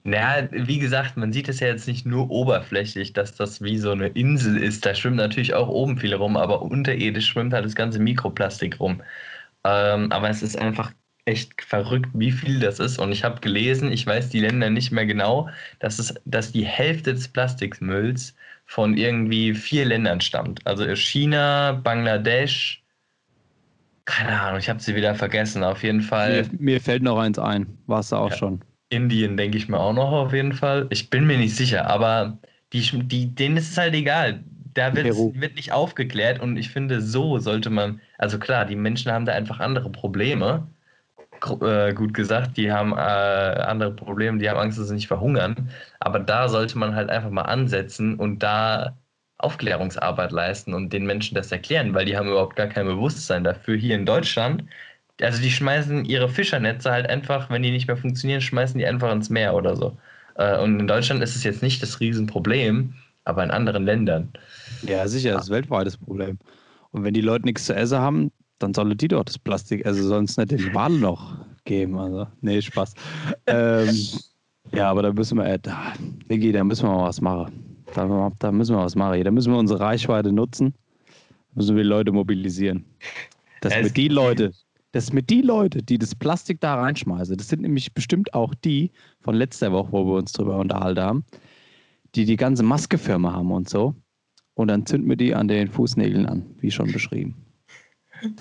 Naja, wie gesagt, man sieht es ja jetzt nicht nur oberflächlich, dass das wie so eine Insel ist. Da schwimmt natürlich auch oben viel rum, aber unterirdisch schwimmt halt das ganze Mikroplastik rum. Ähm, aber es ist einfach echt verrückt, wie viel das ist. Und ich habe gelesen, ich weiß die Länder nicht mehr genau, dass, es, dass die Hälfte des Plastikmülls von irgendwie vier Ländern stammt. Also China, Bangladesch, keine Ahnung, ich habe sie wieder vergessen. Auf jeden Fall. Mir, mir fällt noch eins ein. Warst du auch ja. schon. Indien denke ich mir auch noch auf jeden Fall. Ich bin mir nicht sicher, aber die, die, denen ist es halt egal. Da wird, nicht aufgeklärt und ich finde, so sollte man, also klar, die Menschen haben da einfach andere Probleme, äh, gut gesagt, die haben äh, andere Probleme, die haben Angst, dass sie nicht verhungern, aber da sollte man halt einfach mal ansetzen und da Aufklärungsarbeit leisten und den Menschen das erklären, weil die haben überhaupt gar kein Bewusstsein dafür. Hier in Deutschland also die schmeißen ihre Fischernetze halt einfach, wenn die nicht mehr funktionieren, schmeißen die einfach ins Meer oder so. Äh, und in Deutschland ist es jetzt nicht das Riesenproblem, aber in anderen Ländern. Ja, sicher, das ist weltweites Problem. Und wenn die Leute nichts zu essen haben, dann sollen die doch das Plastik, also sonst nicht den Wal noch geben. Also, nee, Spaß. ähm, ja, aber da müssen wir, äh, da, Niki, da müssen wir mal was machen. Da, da müssen wir was machen. Da müssen wir unsere Reichweite nutzen. Müssen wir die Leute mobilisieren. Dass wir die Leute, dass mit die Leute, die das Plastik da reinschmeißen, das sind nämlich bestimmt auch die von letzter Woche, wo wir uns drüber unterhalten haben, die die ganze Maskefirma haben und so. Und dann zünden wir die an den Fußnägeln an, wie schon beschrieben.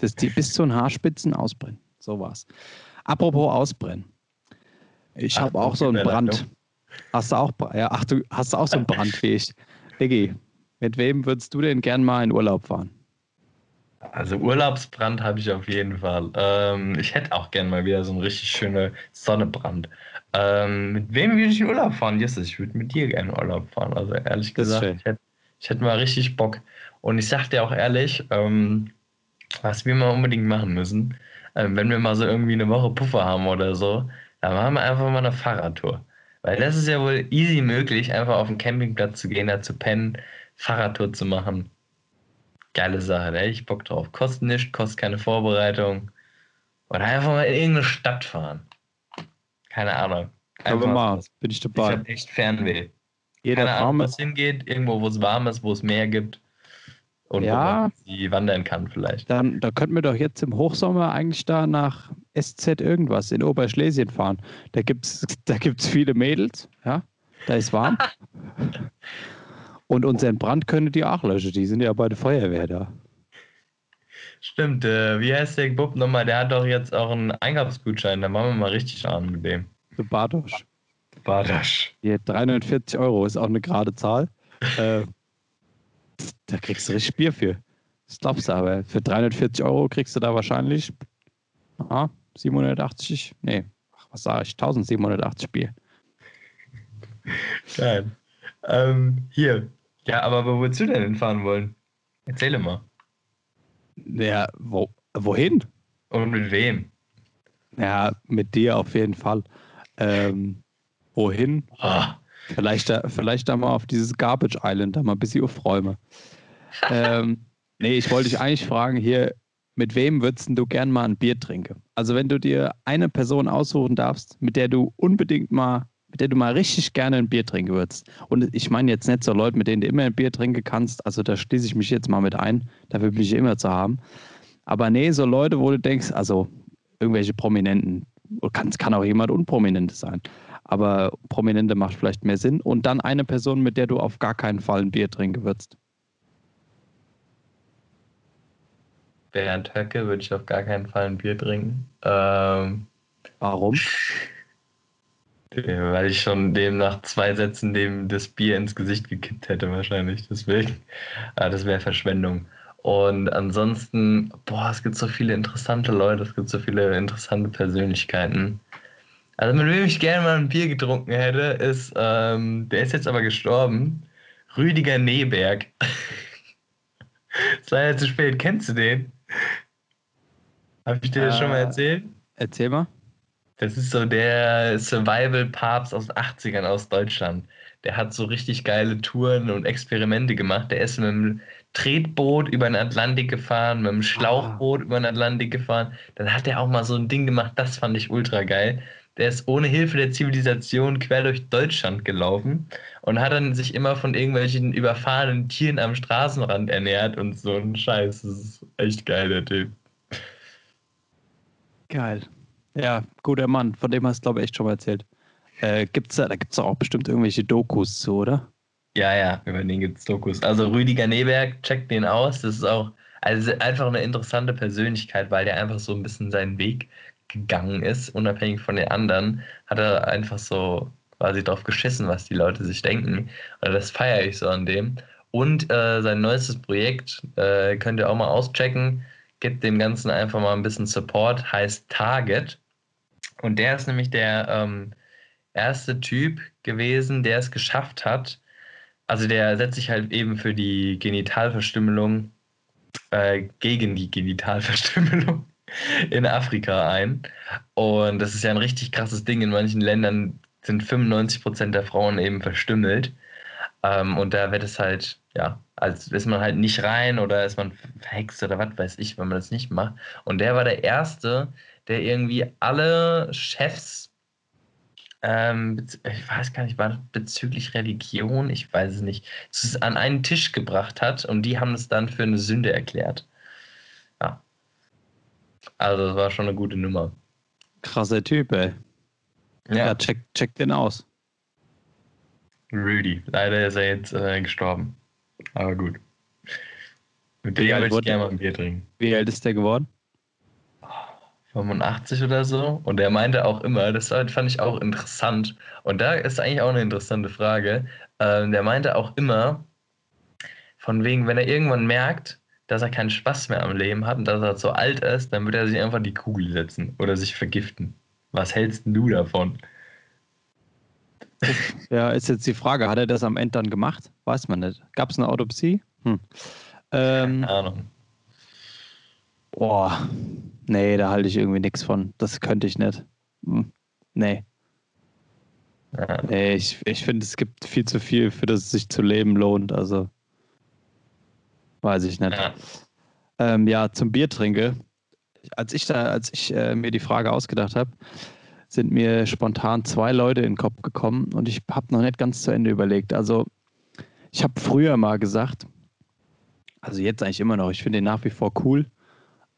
Dass die bis zu den Haarspitzen ausbrennen. So war's. Apropos ausbrennen. Ich habe auch so einen Brand. Hast du auch, ja, ach, du hast auch so einen Brand wie ich. Diggi, mit wem würdest du denn gern mal in Urlaub fahren? Also Urlaubsbrand habe ich auf jeden Fall. Ähm, ich hätte auch gern mal wieder so einen richtig schönen Sonnebrand. Ähm, mit wem würde ich in Urlaub fahren? Jesus, ich würde mit dir gerne Urlaub fahren. Also ehrlich gesagt, ich hätte, ich hätte mal richtig Bock. Und ich sag dir auch ehrlich, ähm, was wir mal unbedingt machen müssen, ähm, wenn wir mal so irgendwie eine Woche Puffer haben oder so, dann machen wir einfach mal eine Fahrradtour. Weil das ist ja wohl easy möglich, einfach auf den Campingplatz zu gehen, da zu pennen, Fahrradtour zu machen geile Sache, da hätte ich Bock drauf. Kostet nichts, kostet keine Vorbereitung. Oder einfach mal in irgendeine Stadt fahren. Keine Ahnung. Einfach mal, bin ich dabei. Ich habe echt Fernweh. Jeder keine Ahnung, wo es hingeht, irgendwo, wo es warm ist, wo es Meer gibt. Und ja, wo man sie wandern kann vielleicht. Dann, da könnten wir doch jetzt im Hochsommer eigentlich da nach SZ irgendwas in Oberschlesien fahren. Da gibt es da gibt's viele Mädels, ja. Da ist warm. Und unseren Brand könntet ihr auch löschen. Die sind ja bei der Feuerwehr da. Stimmt. Äh, wie heißt der Bub nochmal? Der hat doch jetzt auch einen Einkaufsgutschein. Da machen wir mal richtig an mit dem. Der Bartosch. Bartosch. Hier, 340 Euro ist auch eine gerade Zahl. äh, da kriegst du richtig Bier für. Das glaubst du aber. Für 340 Euro kriegst du da wahrscheinlich aha, 780, nee, was sage ich, 1780 Bier. Geil. Ähm, hier, ja, aber wo würdest du denn hinfahren wollen? Erzähle mal. Ja, wo, wohin? Und mit wem? Ja, mit dir auf jeden Fall. Ähm, wohin? Ah. Vielleicht, da, vielleicht da mal auf dieses Garbage Island, da mal ein bisschen aufräumen. ähm, nee, ich wollte dich eigentlich fragen, hier, mit wem würdest du gern mal ein Bier trinken? Also wenn du dir eine Person aussuchen darfst, mit der du unbedingt mal, mit der du mal richtig gerne ein Bier trinken würdest. Und ich meine jetzt nicht so Leute, mit denen du immer ein Bier trinken kannst, also da schließe ich mich jetzt mal mit ein, dafür bin ich immer zu haben. Aber nee, so Leute, wo du denkst, also irgendwelche Prominenten, kann, kann auch jemand Unprominentes sein, aber Prominente macht vielleicht mehr Sinn. Und dann eine Person, mit der du auf gar keinen Fall ein Bier trinken würdest. Bernd Höcke würde ich auf gar keinen Fall ein Bier trinken. Ähm, Warum? Weil ich schon dem nach zwei Sätzen dem das Bier ins Gesicht gekippt hätte, wahrscheinlich. Deswegen. Ah, das wäre Verschwendung. Und ansonsten, boah, es gibt so viele interessante Leute, es gibt so viele interessante Persönlichkeiten. Also mit wem ich gerne mal ein Bier getrunken hätte, ist, ähm, der ist jetzt aber gestorben, Rüdiger Neberg. Sei ja zu spät, kennst du den? Habe ich dir äh, das schon mal äh, erzählt? Erzähl mal. Das ist so der Survival-Papst aus den 80ern aus Deutschland. Der hat so richtig geile Touren und Experimente gemacht. Der ist mit einem Tretboot über den Atlantik gefahren, mit einem Schlauchboot ah. über den Atlantik gefahren. Dann hat er auch mal so ein Ding gemacht, das fand ich ultra geil. Der ist ohne Hilfe der Zivilisation quer durch Deutschland gelaufen und hat dann sich immer von irgendwelchen überfahrenen Tieren am Straßenrand ernährt und so ein Scheiß. Das ist echt geil, der Typ. Geil. Ja, guter Mann, von dem hast du, glaube ich, echt schon mal erzählt. Äh, gibt's da, da gibt es auch bestimmt irgendwelche Dokus zu, oder? Ja, ja, über den gibt es Dokus. Also Rüdiger Neberg, checkt den aus. Das ist auch also einfach eine interessante Persönlichkeit, weil der einfach so ein bisschen seinen Weg gegangen ist, unabhängig von den anderen, hat er einfach so quasi drauf geschissen, was die Leute sich denken. Und das feiere ich so an dem. Und äh, sein neuestes Projekt äh, könnt ihr auch mal auschecken. Gibt dem Ganzen einfach mal ein bisschen Support, heißt Target. Und der ist nämlich der ähm, erste Typ gewesen, der es geschafft hat. Also der setzt sich halt eben für die Genitalverstümmelung, äh, gegen die Genitalverstümmelung in Afrika ein. Und das ist ja ein richtig krasses Ding. In manchen Ländern sind 95 Prozent der Frauen eben verstümmelt. Ähm, und da wird es halt, ja, als ist man halt nicht rein oder ist man verhext oder was weiß ich, wenn man das nicht macht. Und der war der Erste, der irgendwie alle Chefs, ähm, ich weiß gar nicht, war bezüglich Religion, ich weiß es nicht, an einen Tisch gebracht hat und die haben es dann für eine Sünde erklärt. Ja. Also, das war schon eine gute Nummer. Krasser Typ, ey. Ja, ja check, check den aus. Rudy. Leider ist er jetzt äh, gestorben. Aber gut. Mit dem würde ich gerne mal ein Bier trinken. Wie alt ist der geworden? 85 oder so. Und er meinte auch immer, das fand ich auch interessant. Und da ist eigentlich auch eine interessante Frage. Ähm, der meinte auch immer, von wegen, wenn er irgendwann merkt, dass er keinen Spaß mehr am Leben hat und dass er zu alt ist, dann würde er sich einfach die Kugel setzen oder sich vergiften. Was hältst du davon? Ja, ist jetzt die Frage, hat er das am Ende dann gemacht? Weiß man nicht. Gab es eine Autopsie? Hm. Ähm, Keine Ahnung. Boah, nee, da halte ich irgendwie nichts von. Das könnte ich nicht. Hm. Nee. Ja. Nee, ich, ich finde, es gibt viel zu viel, für das es sich zu leben lohnt. Also. Weiß ich nicht. Ja, ähm, ja zum Bier trinke. Als ich da, als ich äh, mir die Frage ausgedacht habe, sind mir spontan zwei Leute in den Kopf gekommen und ich habe noch nicht ganz zu Ende überlegt. Also ich habe früher mal gesagt, also jetzt eigentlich immer noch, ich finde ihn nach wie vor cool,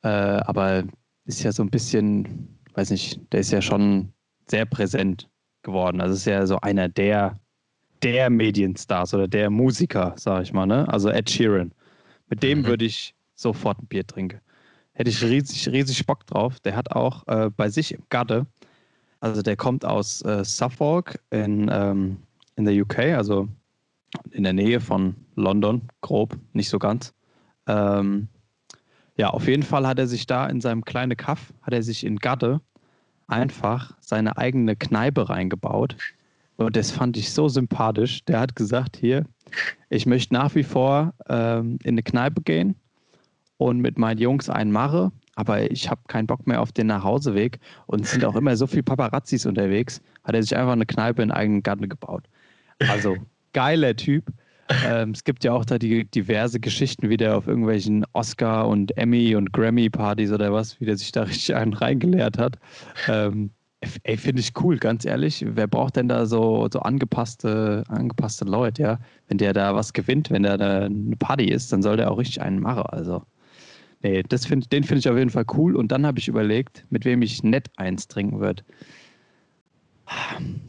äh, aber ist ja so ein bisschen, weiß nicht, der ist ja schon sehr präsent geworden. Also ist ja so einer der, der Medienstars oder der Musiker, sag ich mal, ne? Also Ed Sheeran. Mit dem mhm. würde ich sofort ein Bier trinken. Hätte ich riesig, riesig Bock drauf. Der hat auch äh, bei sich im Garde, also der kommt aus äh, Suffolk in, ähm, in der UK, also in der Nähe von London, grob, nicht so ganz. Ähm, ja, auf jeden Fall hat er sich da in seinem kleinen Kaff, hat er sich in Garde einfach seine eigene Kneipe reingebaut. Und das fand ich so sympathisch. Der hat gesagt, hier, ich möchte nach wie vor ähm, in eine Kneipe gehen und mit meinen Jungs einen mache, aber ich habe keinen Bock mehr auf den Nachhauseweg und sind auch immer so viele Paparazzis unterwegs, hat er sich einfach eine Kneipe in eigenen Garten gebaut. Also geiler Typ. Ähm, es gibt ja auch da die diverse Geschichten, wie der auf irgendwelchen Oscar- und Emmy- und Grammy-Partys oder was, wie der sich da richtig einen reingeleert hat. Ähm, ey, finde ich cool, ganz ehrlich. Wer braucht denn da so, so angepasste, angepasste Leute, ja? Wenn der da was gewinnt, wenn der da eine Party ist, dann soll der auch richtig einen machen. Also, nee, das find, den finde ich auf jeden Fall cool. Und dann habe ich überlegt, mit wem ich nett eins trinken würde.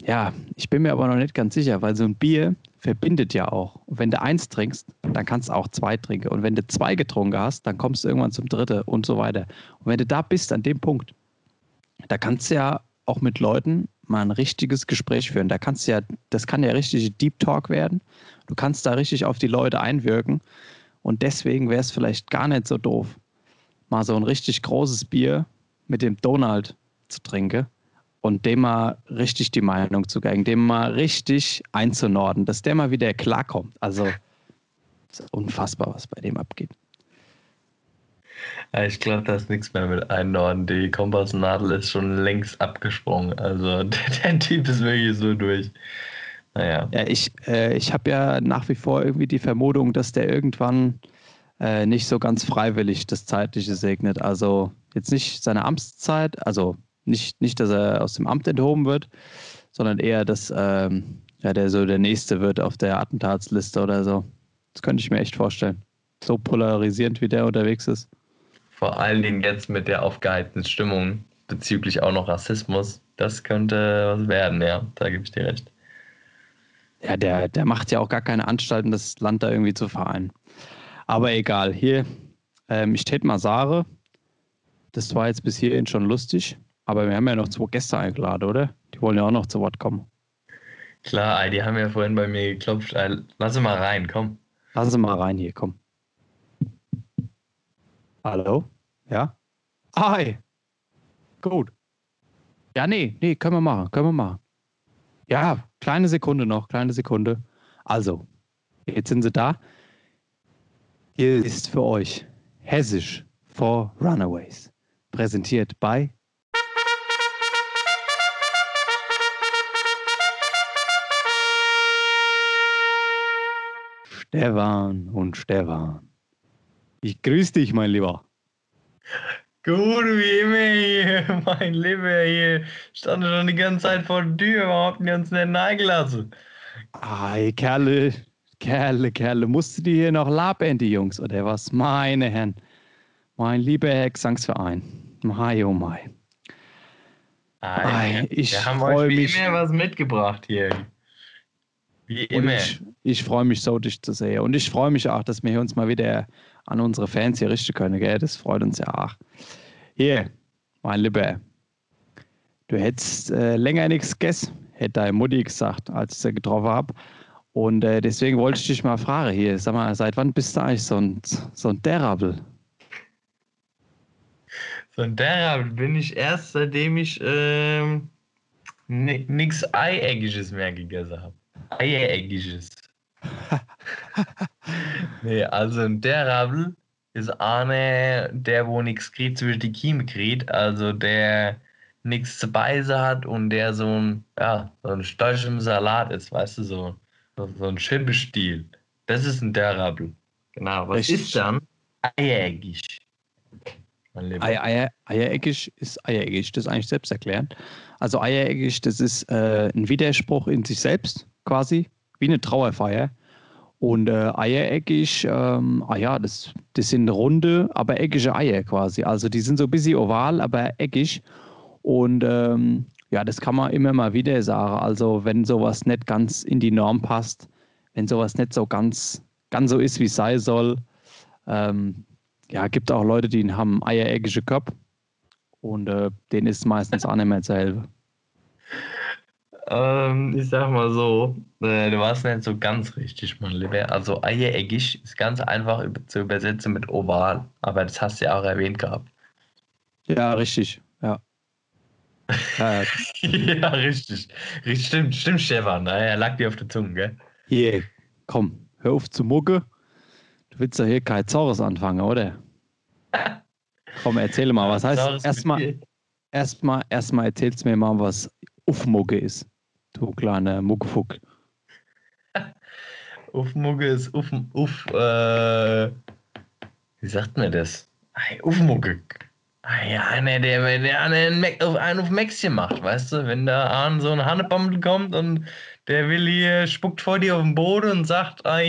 Ja, ich bin mir aber noch nicht ganz sicher, weil so ein Bier verbindet ja auch. Und wenn du eins trinkst, dann kannst du auch zwei trinken. Und wenn du zwei getrunken hast, dann kommst du irgendwann zum dritten und so weiter. Und wenn du da bist, an dem Punkt, da kannst du ja auch mit Leuten mal ein richtiges Gespräch führen. Da kannst du ja, das kann ja richtig Deep Talk werden. Du kannst da richtig auf die Leute einwirken. Und deswegen wäre es vielleicht gar nicht so doof, mal so ein richtig großes Bier mit dem Donald zu trinken und dem mal richtig die Meinung zu geben, dem mal richtig einzunorden, dass der mal wieder klarkommt. Also unfassbar, was bei dem abgeht. Ja, ich glaube, da ist nichts mehr mit Einnorden. Die Kompassnadel ist schon längst abgesprungen. Also der, der Typ ist wirklich so durch. Naja. Ja, ich, äh, ich habe ja nach wie vor irgendwie die Vermutung, dass der irgendwann äh, nicht so ganz freiwillig das Zeitliche segnet. Also jetzt nicht seine Amtszeit, also nicht, nicht, dass er aus dem Amt enthoben wird, sondern eher, dass ähm, ja, der so der Nächste wird auf der Attentatsliste oder so. Das könnte ich mir echt vorstellen. So polarisierend, wie der unterwegs ist. Vor allen Dingen jetzt mit der aufgeheizten Stimmung bezüglich auch noch Rassismus. Das könnte was werden, ja, da gebe ich dir recht. Ja, der, der macht ja auch gar keine Anstalten, das Land da irgendwie zu vereinen. Aber egal, hier, ähm, ich tät mal Sare. Das war jetzt bis hierhin schon lustig. Aber wir haben ja noch zwei Gäste eingeladen, oder? Die wollen ja auch noch zu Wort kommen. Klar, die haben ja vorhin bei mir geklopft. Lass sie mal rein, komm. Lass sie mal rein hier, komm. Hallo? Ja? Hi. Gut. Ja, nee, nee, können wir machen, können wir machen. Ja, kleine Sekunde noch, kleine Sekunde. Also, jetzt sind sie da. Hier ist für euch Hessisch for Runaways. Präsentiert bei Stefan und Stefan. Ich grüße dich, mein Lieber. Gut, wie immer hier, mein Lieber hier. Stand schon die ganze Zeit vor der Tür, überhaupt nicht uns nicht reingelassen. Ei, Kerle, Kerle, Kerle, musst du die hier noch laben, die Jungs, oder was? Meine Herren, mein lieber Herr Gesangsverein. Mai, oh mai. Ei, ich freue mich. immer was mitgebracht hier. Wie immer. ich, ich freue mich so, dich zu sehen. Und ich freue mich auch, dass wir uns mal wieder an unsere Fans hier richten können. Gell? Das freut uns ja auch. Hier, mein Lieber. Du hättest äh, länger nichts gegessen, hätte deine Mutti gesagt, als ich sie getroffen habe. Und äh, deswegen wollte ich dich mal fragen hier, sag mal, seit wann bist du eigentlich so ein, so ein Derabel? So ein Derabel bin ich erst, seitdem ich ähm, nichts Eieggisches mehr gegessen habe. Eiereckiges. nee, also der Rabel ist einer, der wo nichts kriegt zwischen die Kiemen kriegt, also der nichts zu beißen hat und der so ein, ja, so ein Storch im Salat ist, weißt du, so, so ein Schimpfstil. Das ist ein Derabel. Genau, was Richtig. ist dann? Eiereckig. Eier, Eier, eiereckig ist eiereckig, das ist eigentlich selbsterklärend. Also eiereckig, das ist äh, ein Widerspruch in sich selbst quasi, wie eine Trauerfeier. Und äh, eiereckig, ähm, ah ja, das, das sind runde, aber eckige Eier quasi. Also die sind so ein bisschen oval, aber eckig. Und ähm, ja, das kann man immer mal wieder sagen. Also wenn sowas nicht ganz in die Norm passt, wenn sowas nicht so ganz, ganz so ist, wie es sein soll. Ähm, ja, gibt auch Leute, die haben eiereckige Köpfe und äh, denen ist meistens auch nicht mehr zu helfen. Ähm, ich sag mal so, äh, du warst nicht so ganz richtig, mein Lieber. Also eiereckig ist ganz einfach zu übersetzen mit oval, aber das hast du ja auch erwähnt gehabt. Ja, richtig, ja. Ja, ja richtig. richtig. Stimmt, stimmt, Stefan. Er lag dir auf der Zunge, gell? Hier, komm, hör auf zu mucke. Du willst doch hier kein Zaures anfangen, oder? Komm, erzähl mal, was heißt erstmal erstmal erstmal erzählst mir mal, was Uffmucke ist. Du kleiner Muckefuck. Uffmucke ist Uff, Uff, äh, wie sagt man das? Uffmucke. Ah ja, ne, der, der einen, auf, einen auf Mäxchen macht, weißt du? Wenn da an so ein Hannebammel kommt und der will hier, spuckt vor dir auf den Boden und sagt, ah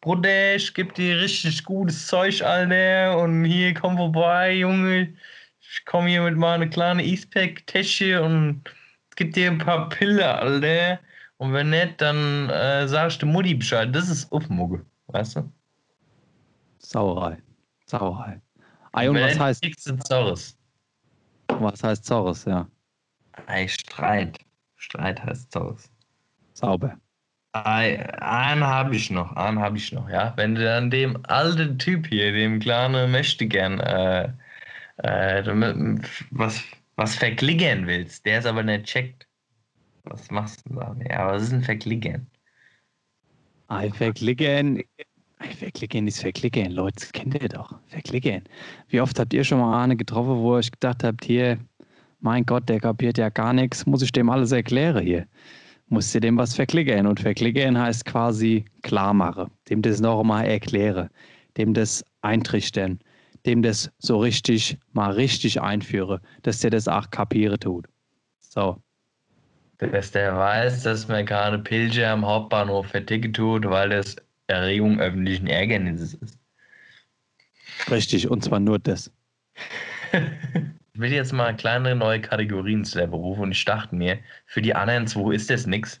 Bruder, ich geb dir richtig gutes Zeug, Alter, und hier, komm vorbei, Junge, ich komm hier mit meiner kleinen Eastpack-Täschchen und gib dir ein paar Pillen, Alter. Und wenn nicht, dann äh, sagst du Mutti Bescheid. Das ist Uffmucke, weißt du? Sauerei. Sauerei. Ei, und was heißt. Zorres. Was heißt Zorres, ja? Ei, Streit. Streit heißt Zorres. Sauber. Ei, einen habe ich noch, einen habe ich noch, ja. Wenn du dann dem alten Typ hier, dem kleinen möchte gern, äh, äh, was, was verklicken willst, der es aber nicht checkt. Was machst du da? Ja, was ist ein Verklicken? Ein Verklicken Verklicken ist Verklicken, Leute, das kennt ihr doch. Verklicken. Wie oft habt ihr schon mal eine getroffen, wo ihr euch gedacht habt, hier, mein Gott, der kapiert ja gar nichts, muss ich dem alles erklären hier? Muss ihr dem was verklicken? Und verklicken heißt quasi klar machen, dem das noch mal erklären, dem das eintrichtern, dem das so richtig, mal richtig einführen, dass der das auch kapieren tut. So. Dass der weiß, dass man keine Pilze am Hauptbahnhof verticken tut, weil das Erregung öffentlichen Ärgernisses ist. Richtig, und zwar nur das. ich will jetzt mal kleinere neue Kategorien zu der Beruf und ich dachte mir, für die anderen zwei ist das nichts.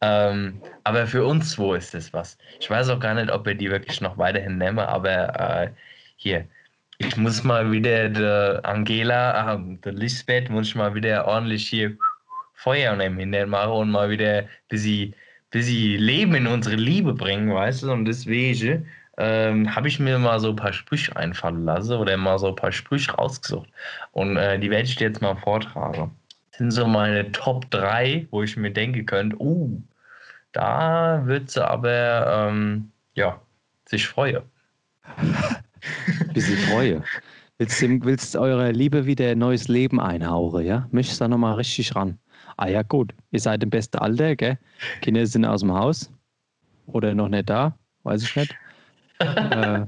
Ähm, aber für uns zwei ist das was. Ich weiß auch gar nicht, ob wir die wirklich noch weiterhin nehmen, aber äh, hier, ich muss mal wieder der Angela, äh, der Lisbeth, muss ich mal wieder ordentlich hier Feuer nehmen hinterher machen und mal wieder ein bisschen Leben in unsere Liebe bringen, weißt du? Und deswegen ähm, habe ich mir mal so ein paar Sprüche einfallen lassen oder mal so ein paar Sprüche rausgesucht. Und äh, die werde ich dir jetzt mal vortragen. Das sind so meine Top 3, wo ich mir denken könnte, uh, da wird sie aber, ähm, ja, sich freuen. Bisschen freue. Willst du willst eurer Liebe wieder ein neues Leben einhauchen, ja? Möchtest du da nochmal richtig ran? Ah ja, gut, ihr seid im besten Alter, gell? Kinder sind aus dem Haus oder noch nicht da, weiß ich nicht. äh,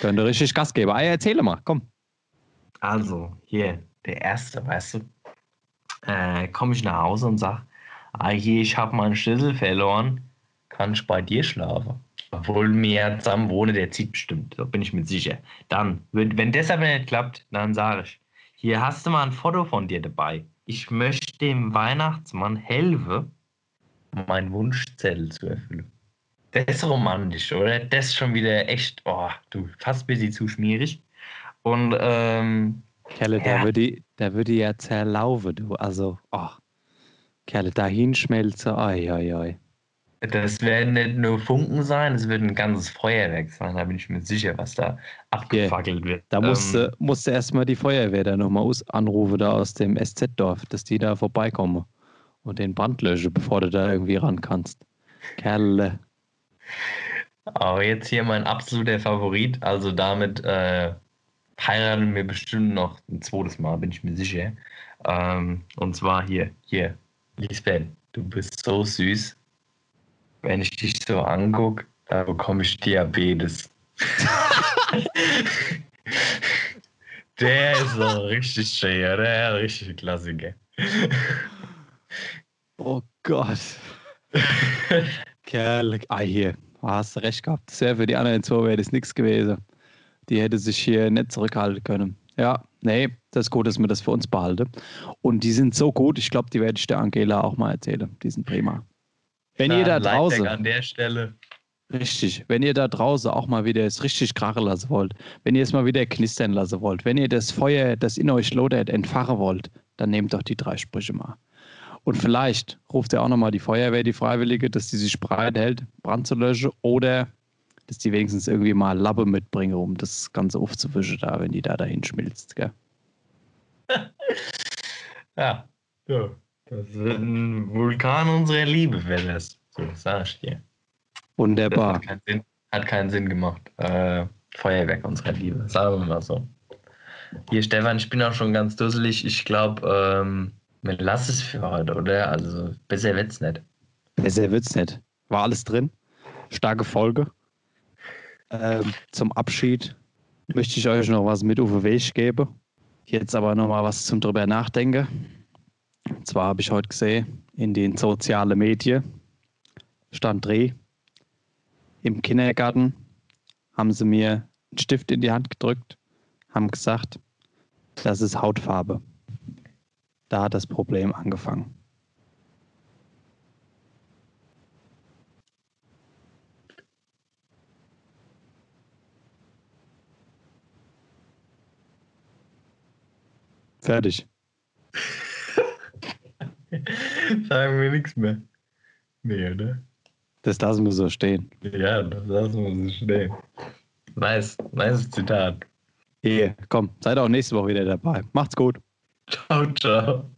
könnt ihr richtig Gas geben. Ah ja, erzähle mal, komm. Also, hier, der Erste, weißt du, äh, komme ich nach Hause und sage, ah hier, ich habe meinen Schlüssel verloren, kann ich bei dir schlafen? Obwohl wir zusammen wohnen, der zieht bestimmt, da bin ich mir sicher. Dann, wenn das aber nicht klappt, dann sage ich, hier hast du mal ein Foto von dir dabei ich möchte dem Weihnachtsmann helfen, meinen Wunschzettel zu erfüllen. Das ist romantisch, oder? Das ist schon wieder echt, oh, du, fast ein bisschen zu schmierig. Und, ähm, Kerle, ja. da würde ich, da würde ich ja zerlaufen, du. Also, oh, Kerle, da hinschmelzen, oi, oi, oi. Das werden nicht nur Funken sein, es wird ein ganzes Feuerwerk sein, da bin ich mir sicher, was da abgefackelt wird. Da musste, ähm, musste erstmal die Feuerwehr da nochmal anrufen, da aus dem SZ-Dorf, dass die da vorbeikommen und den Brand löschen, bevor du da irgendwie ran kannst. Kerle. Aber jetzt hier mein absoluter Favorit, also damit äh, heiraten wir bestimmt noch ein zweites Mal, bin ich mir sicher. Ähm, und zwar hier, hier, Lisbeth, du bist so süß wenn ich dich so angucke, da bekomme ich Diabetes. der ist so richtig schön, der ist richtig Klassiker. oh Gott. Kerl, ah hier, hast recht gehabt. Sehr für die anderen zwei wäre das nichts gewesen. Die hätte sich hier nicht zurückhalten können. Ja, nee, das ist gut, dass wir das für uns behalten. Und die sind so gut, ich glaube, die werde ich der Angela auch mal erzählen. Die sind prima. Wenn Na, ihr da draußen. An der Stelle. Richtig. Wenn ihr da draußen auch mal wieder es richtig krachen lassen wollt, wenn ihr es mal wieder knistern lassen wollt, wenn ihr das Feuer, das in euch lodert, entfachen wollt, dann nehmt doch die drei Sprüche mal. Und vielleicht ruft ihr auch nochmal die Feuerwehr, die Freiwillige, dass die sich bereit hält, Brand zu löschen oder dass die wenigstens irgendwie mal Lappe mitbringen, um das Ganze aufzuwischen, da, wenn die da dahin schmilzt. Gell? ja, ja. Das ist ein Vulkan unserer Liebe, wäre das. So sag ich dir. Wunderbar. Hat keinen, Sinn, hat keinen Sinn gemacht. Äh, Feuerwerk unserer Liebe. Sagen wir mal so. Hier, Stefan, ich bin auch schon ganz dusselig. Ich glaube, ähm, wir lassen es für heute, oder? Also, besser wird's nicht. Besser wird's nicht. War alles drin. Starke Folge. Ähm, zum Abschied möchte ich euch noch was mit auf den Weg geben. Jetzt aber noch mal was zum drüber nachdenken. Und zwar habe ich heute gesehen, in den sozialen Medien stand Dreh. Im Kindergarten haben sie mir einen Stift in die Hand gedrückt, haben gesagt, das ist Hautfarbe. Da hat das Problem angefangen. Fertig. Sagen wir nichts mehr. Nee, oder? Das lassen wir so stehen. Ja, das lassen wir so stehen. Nice, nice Zitat. Hier, komm, seid auch nächste Woche wieder dabei. Macht's gut. Ciao, ciao.